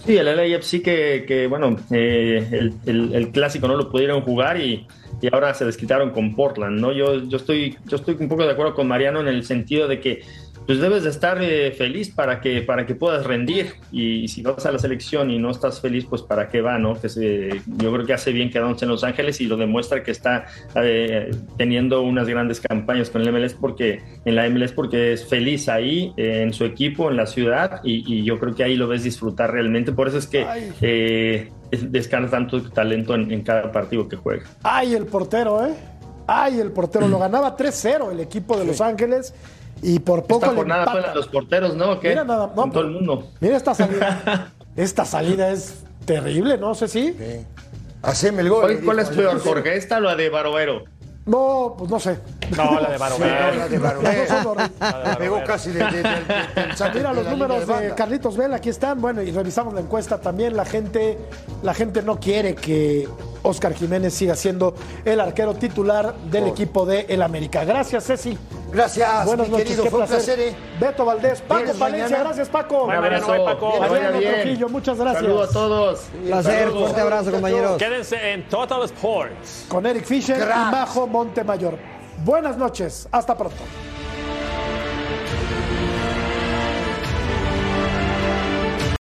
Speaker 6: Sí, el LAFC que, que bueno, eh, el, el- el clásico no lo pudieron jugar y, y ahora se desquitaron con Portland, ¿no? Yo, yo, estoy, yo estoy un poco de acuerdo con Mariano en el sentido de que pues debes de estar eh, feliz para que, para que puedas rendir y, si vas a la selección y no estás feliz, pues para qué va, ¿no? Que se- yo creo que hace bien quedándose en Los Ángeles y lo demuestra que está eh, teniendo unas grandes campañas con el MLS porque en la MLS porque es feliz ahí eh, en su equipo, en la ciudad y, y yo creo que ahí lo ves disfrutar realmente. Por eso es que eh, es- descarga tanto talento en, en cada partido que juega.
Speaker 1: ¡Ay, el portero, eh! ¡Ay, el portero! Lo ganaba 3-0 el equipo de Los Ángeles Y por poco
Speaker 6: Esta jornada fue la los porteros, ¿no? ¿O ¿Qué?
Speaker 1: Mira nada- no,
Speaker 6: todo el mundo.
Speaker 1: Mira esta salida. esta salida es terrible, ¿no? sé si.
Speaker 4: Haceme el gol.
Speaker 6: ¿Cuál, es peor, Jorge? ¿Esta o la de Barovero?
Speaker 1: No, pues no sé.
Speaker 3: No, la de Barovero.
Speaker 4: la de Barovero. Pegó casi de, de- de- de-
Speaker 1: Mira
Speaker 4: de
Speaker 1: los números de. Carlitos Vela, aquí están. Bueno, y revisamos la encuesta también. La gente, la gente no quiere que Oscar Jiménez siga siendo el arquero titular del equipo de El América. Gracias, Ceci.
Speaker 4: Gracias,
Speaker 1: Buenas
Speaker 4: mi
Speaker 1: noches,
Speaker 4: querido,
Speaker 1: qué
Speaker 4: fue un
Speaker 1: placer.
Speaker 4: placer, ¿eh?
Speaker 1: Beto Valdés, Paco
Speaker 4: ¿Vienes
Speaker 1: Palencia, gracias Paco.
Speaker 6: Un abrazo.
Speaker 3: Paco.
Speaker 6: Bien.
Speaker 1: Trujillo, muchas gracias.
Speaker 6: Saludos a todos.
Speaker 5: Placer,
Speaker 6: Saludos.
Speaker 5: fuerte abrazo, compañeros.
Speaker 3: Quédense en Total Sports.
Speaker 1: Con Eric Fisher y. Majo Montemayor. Buenas noches, hasta pronto.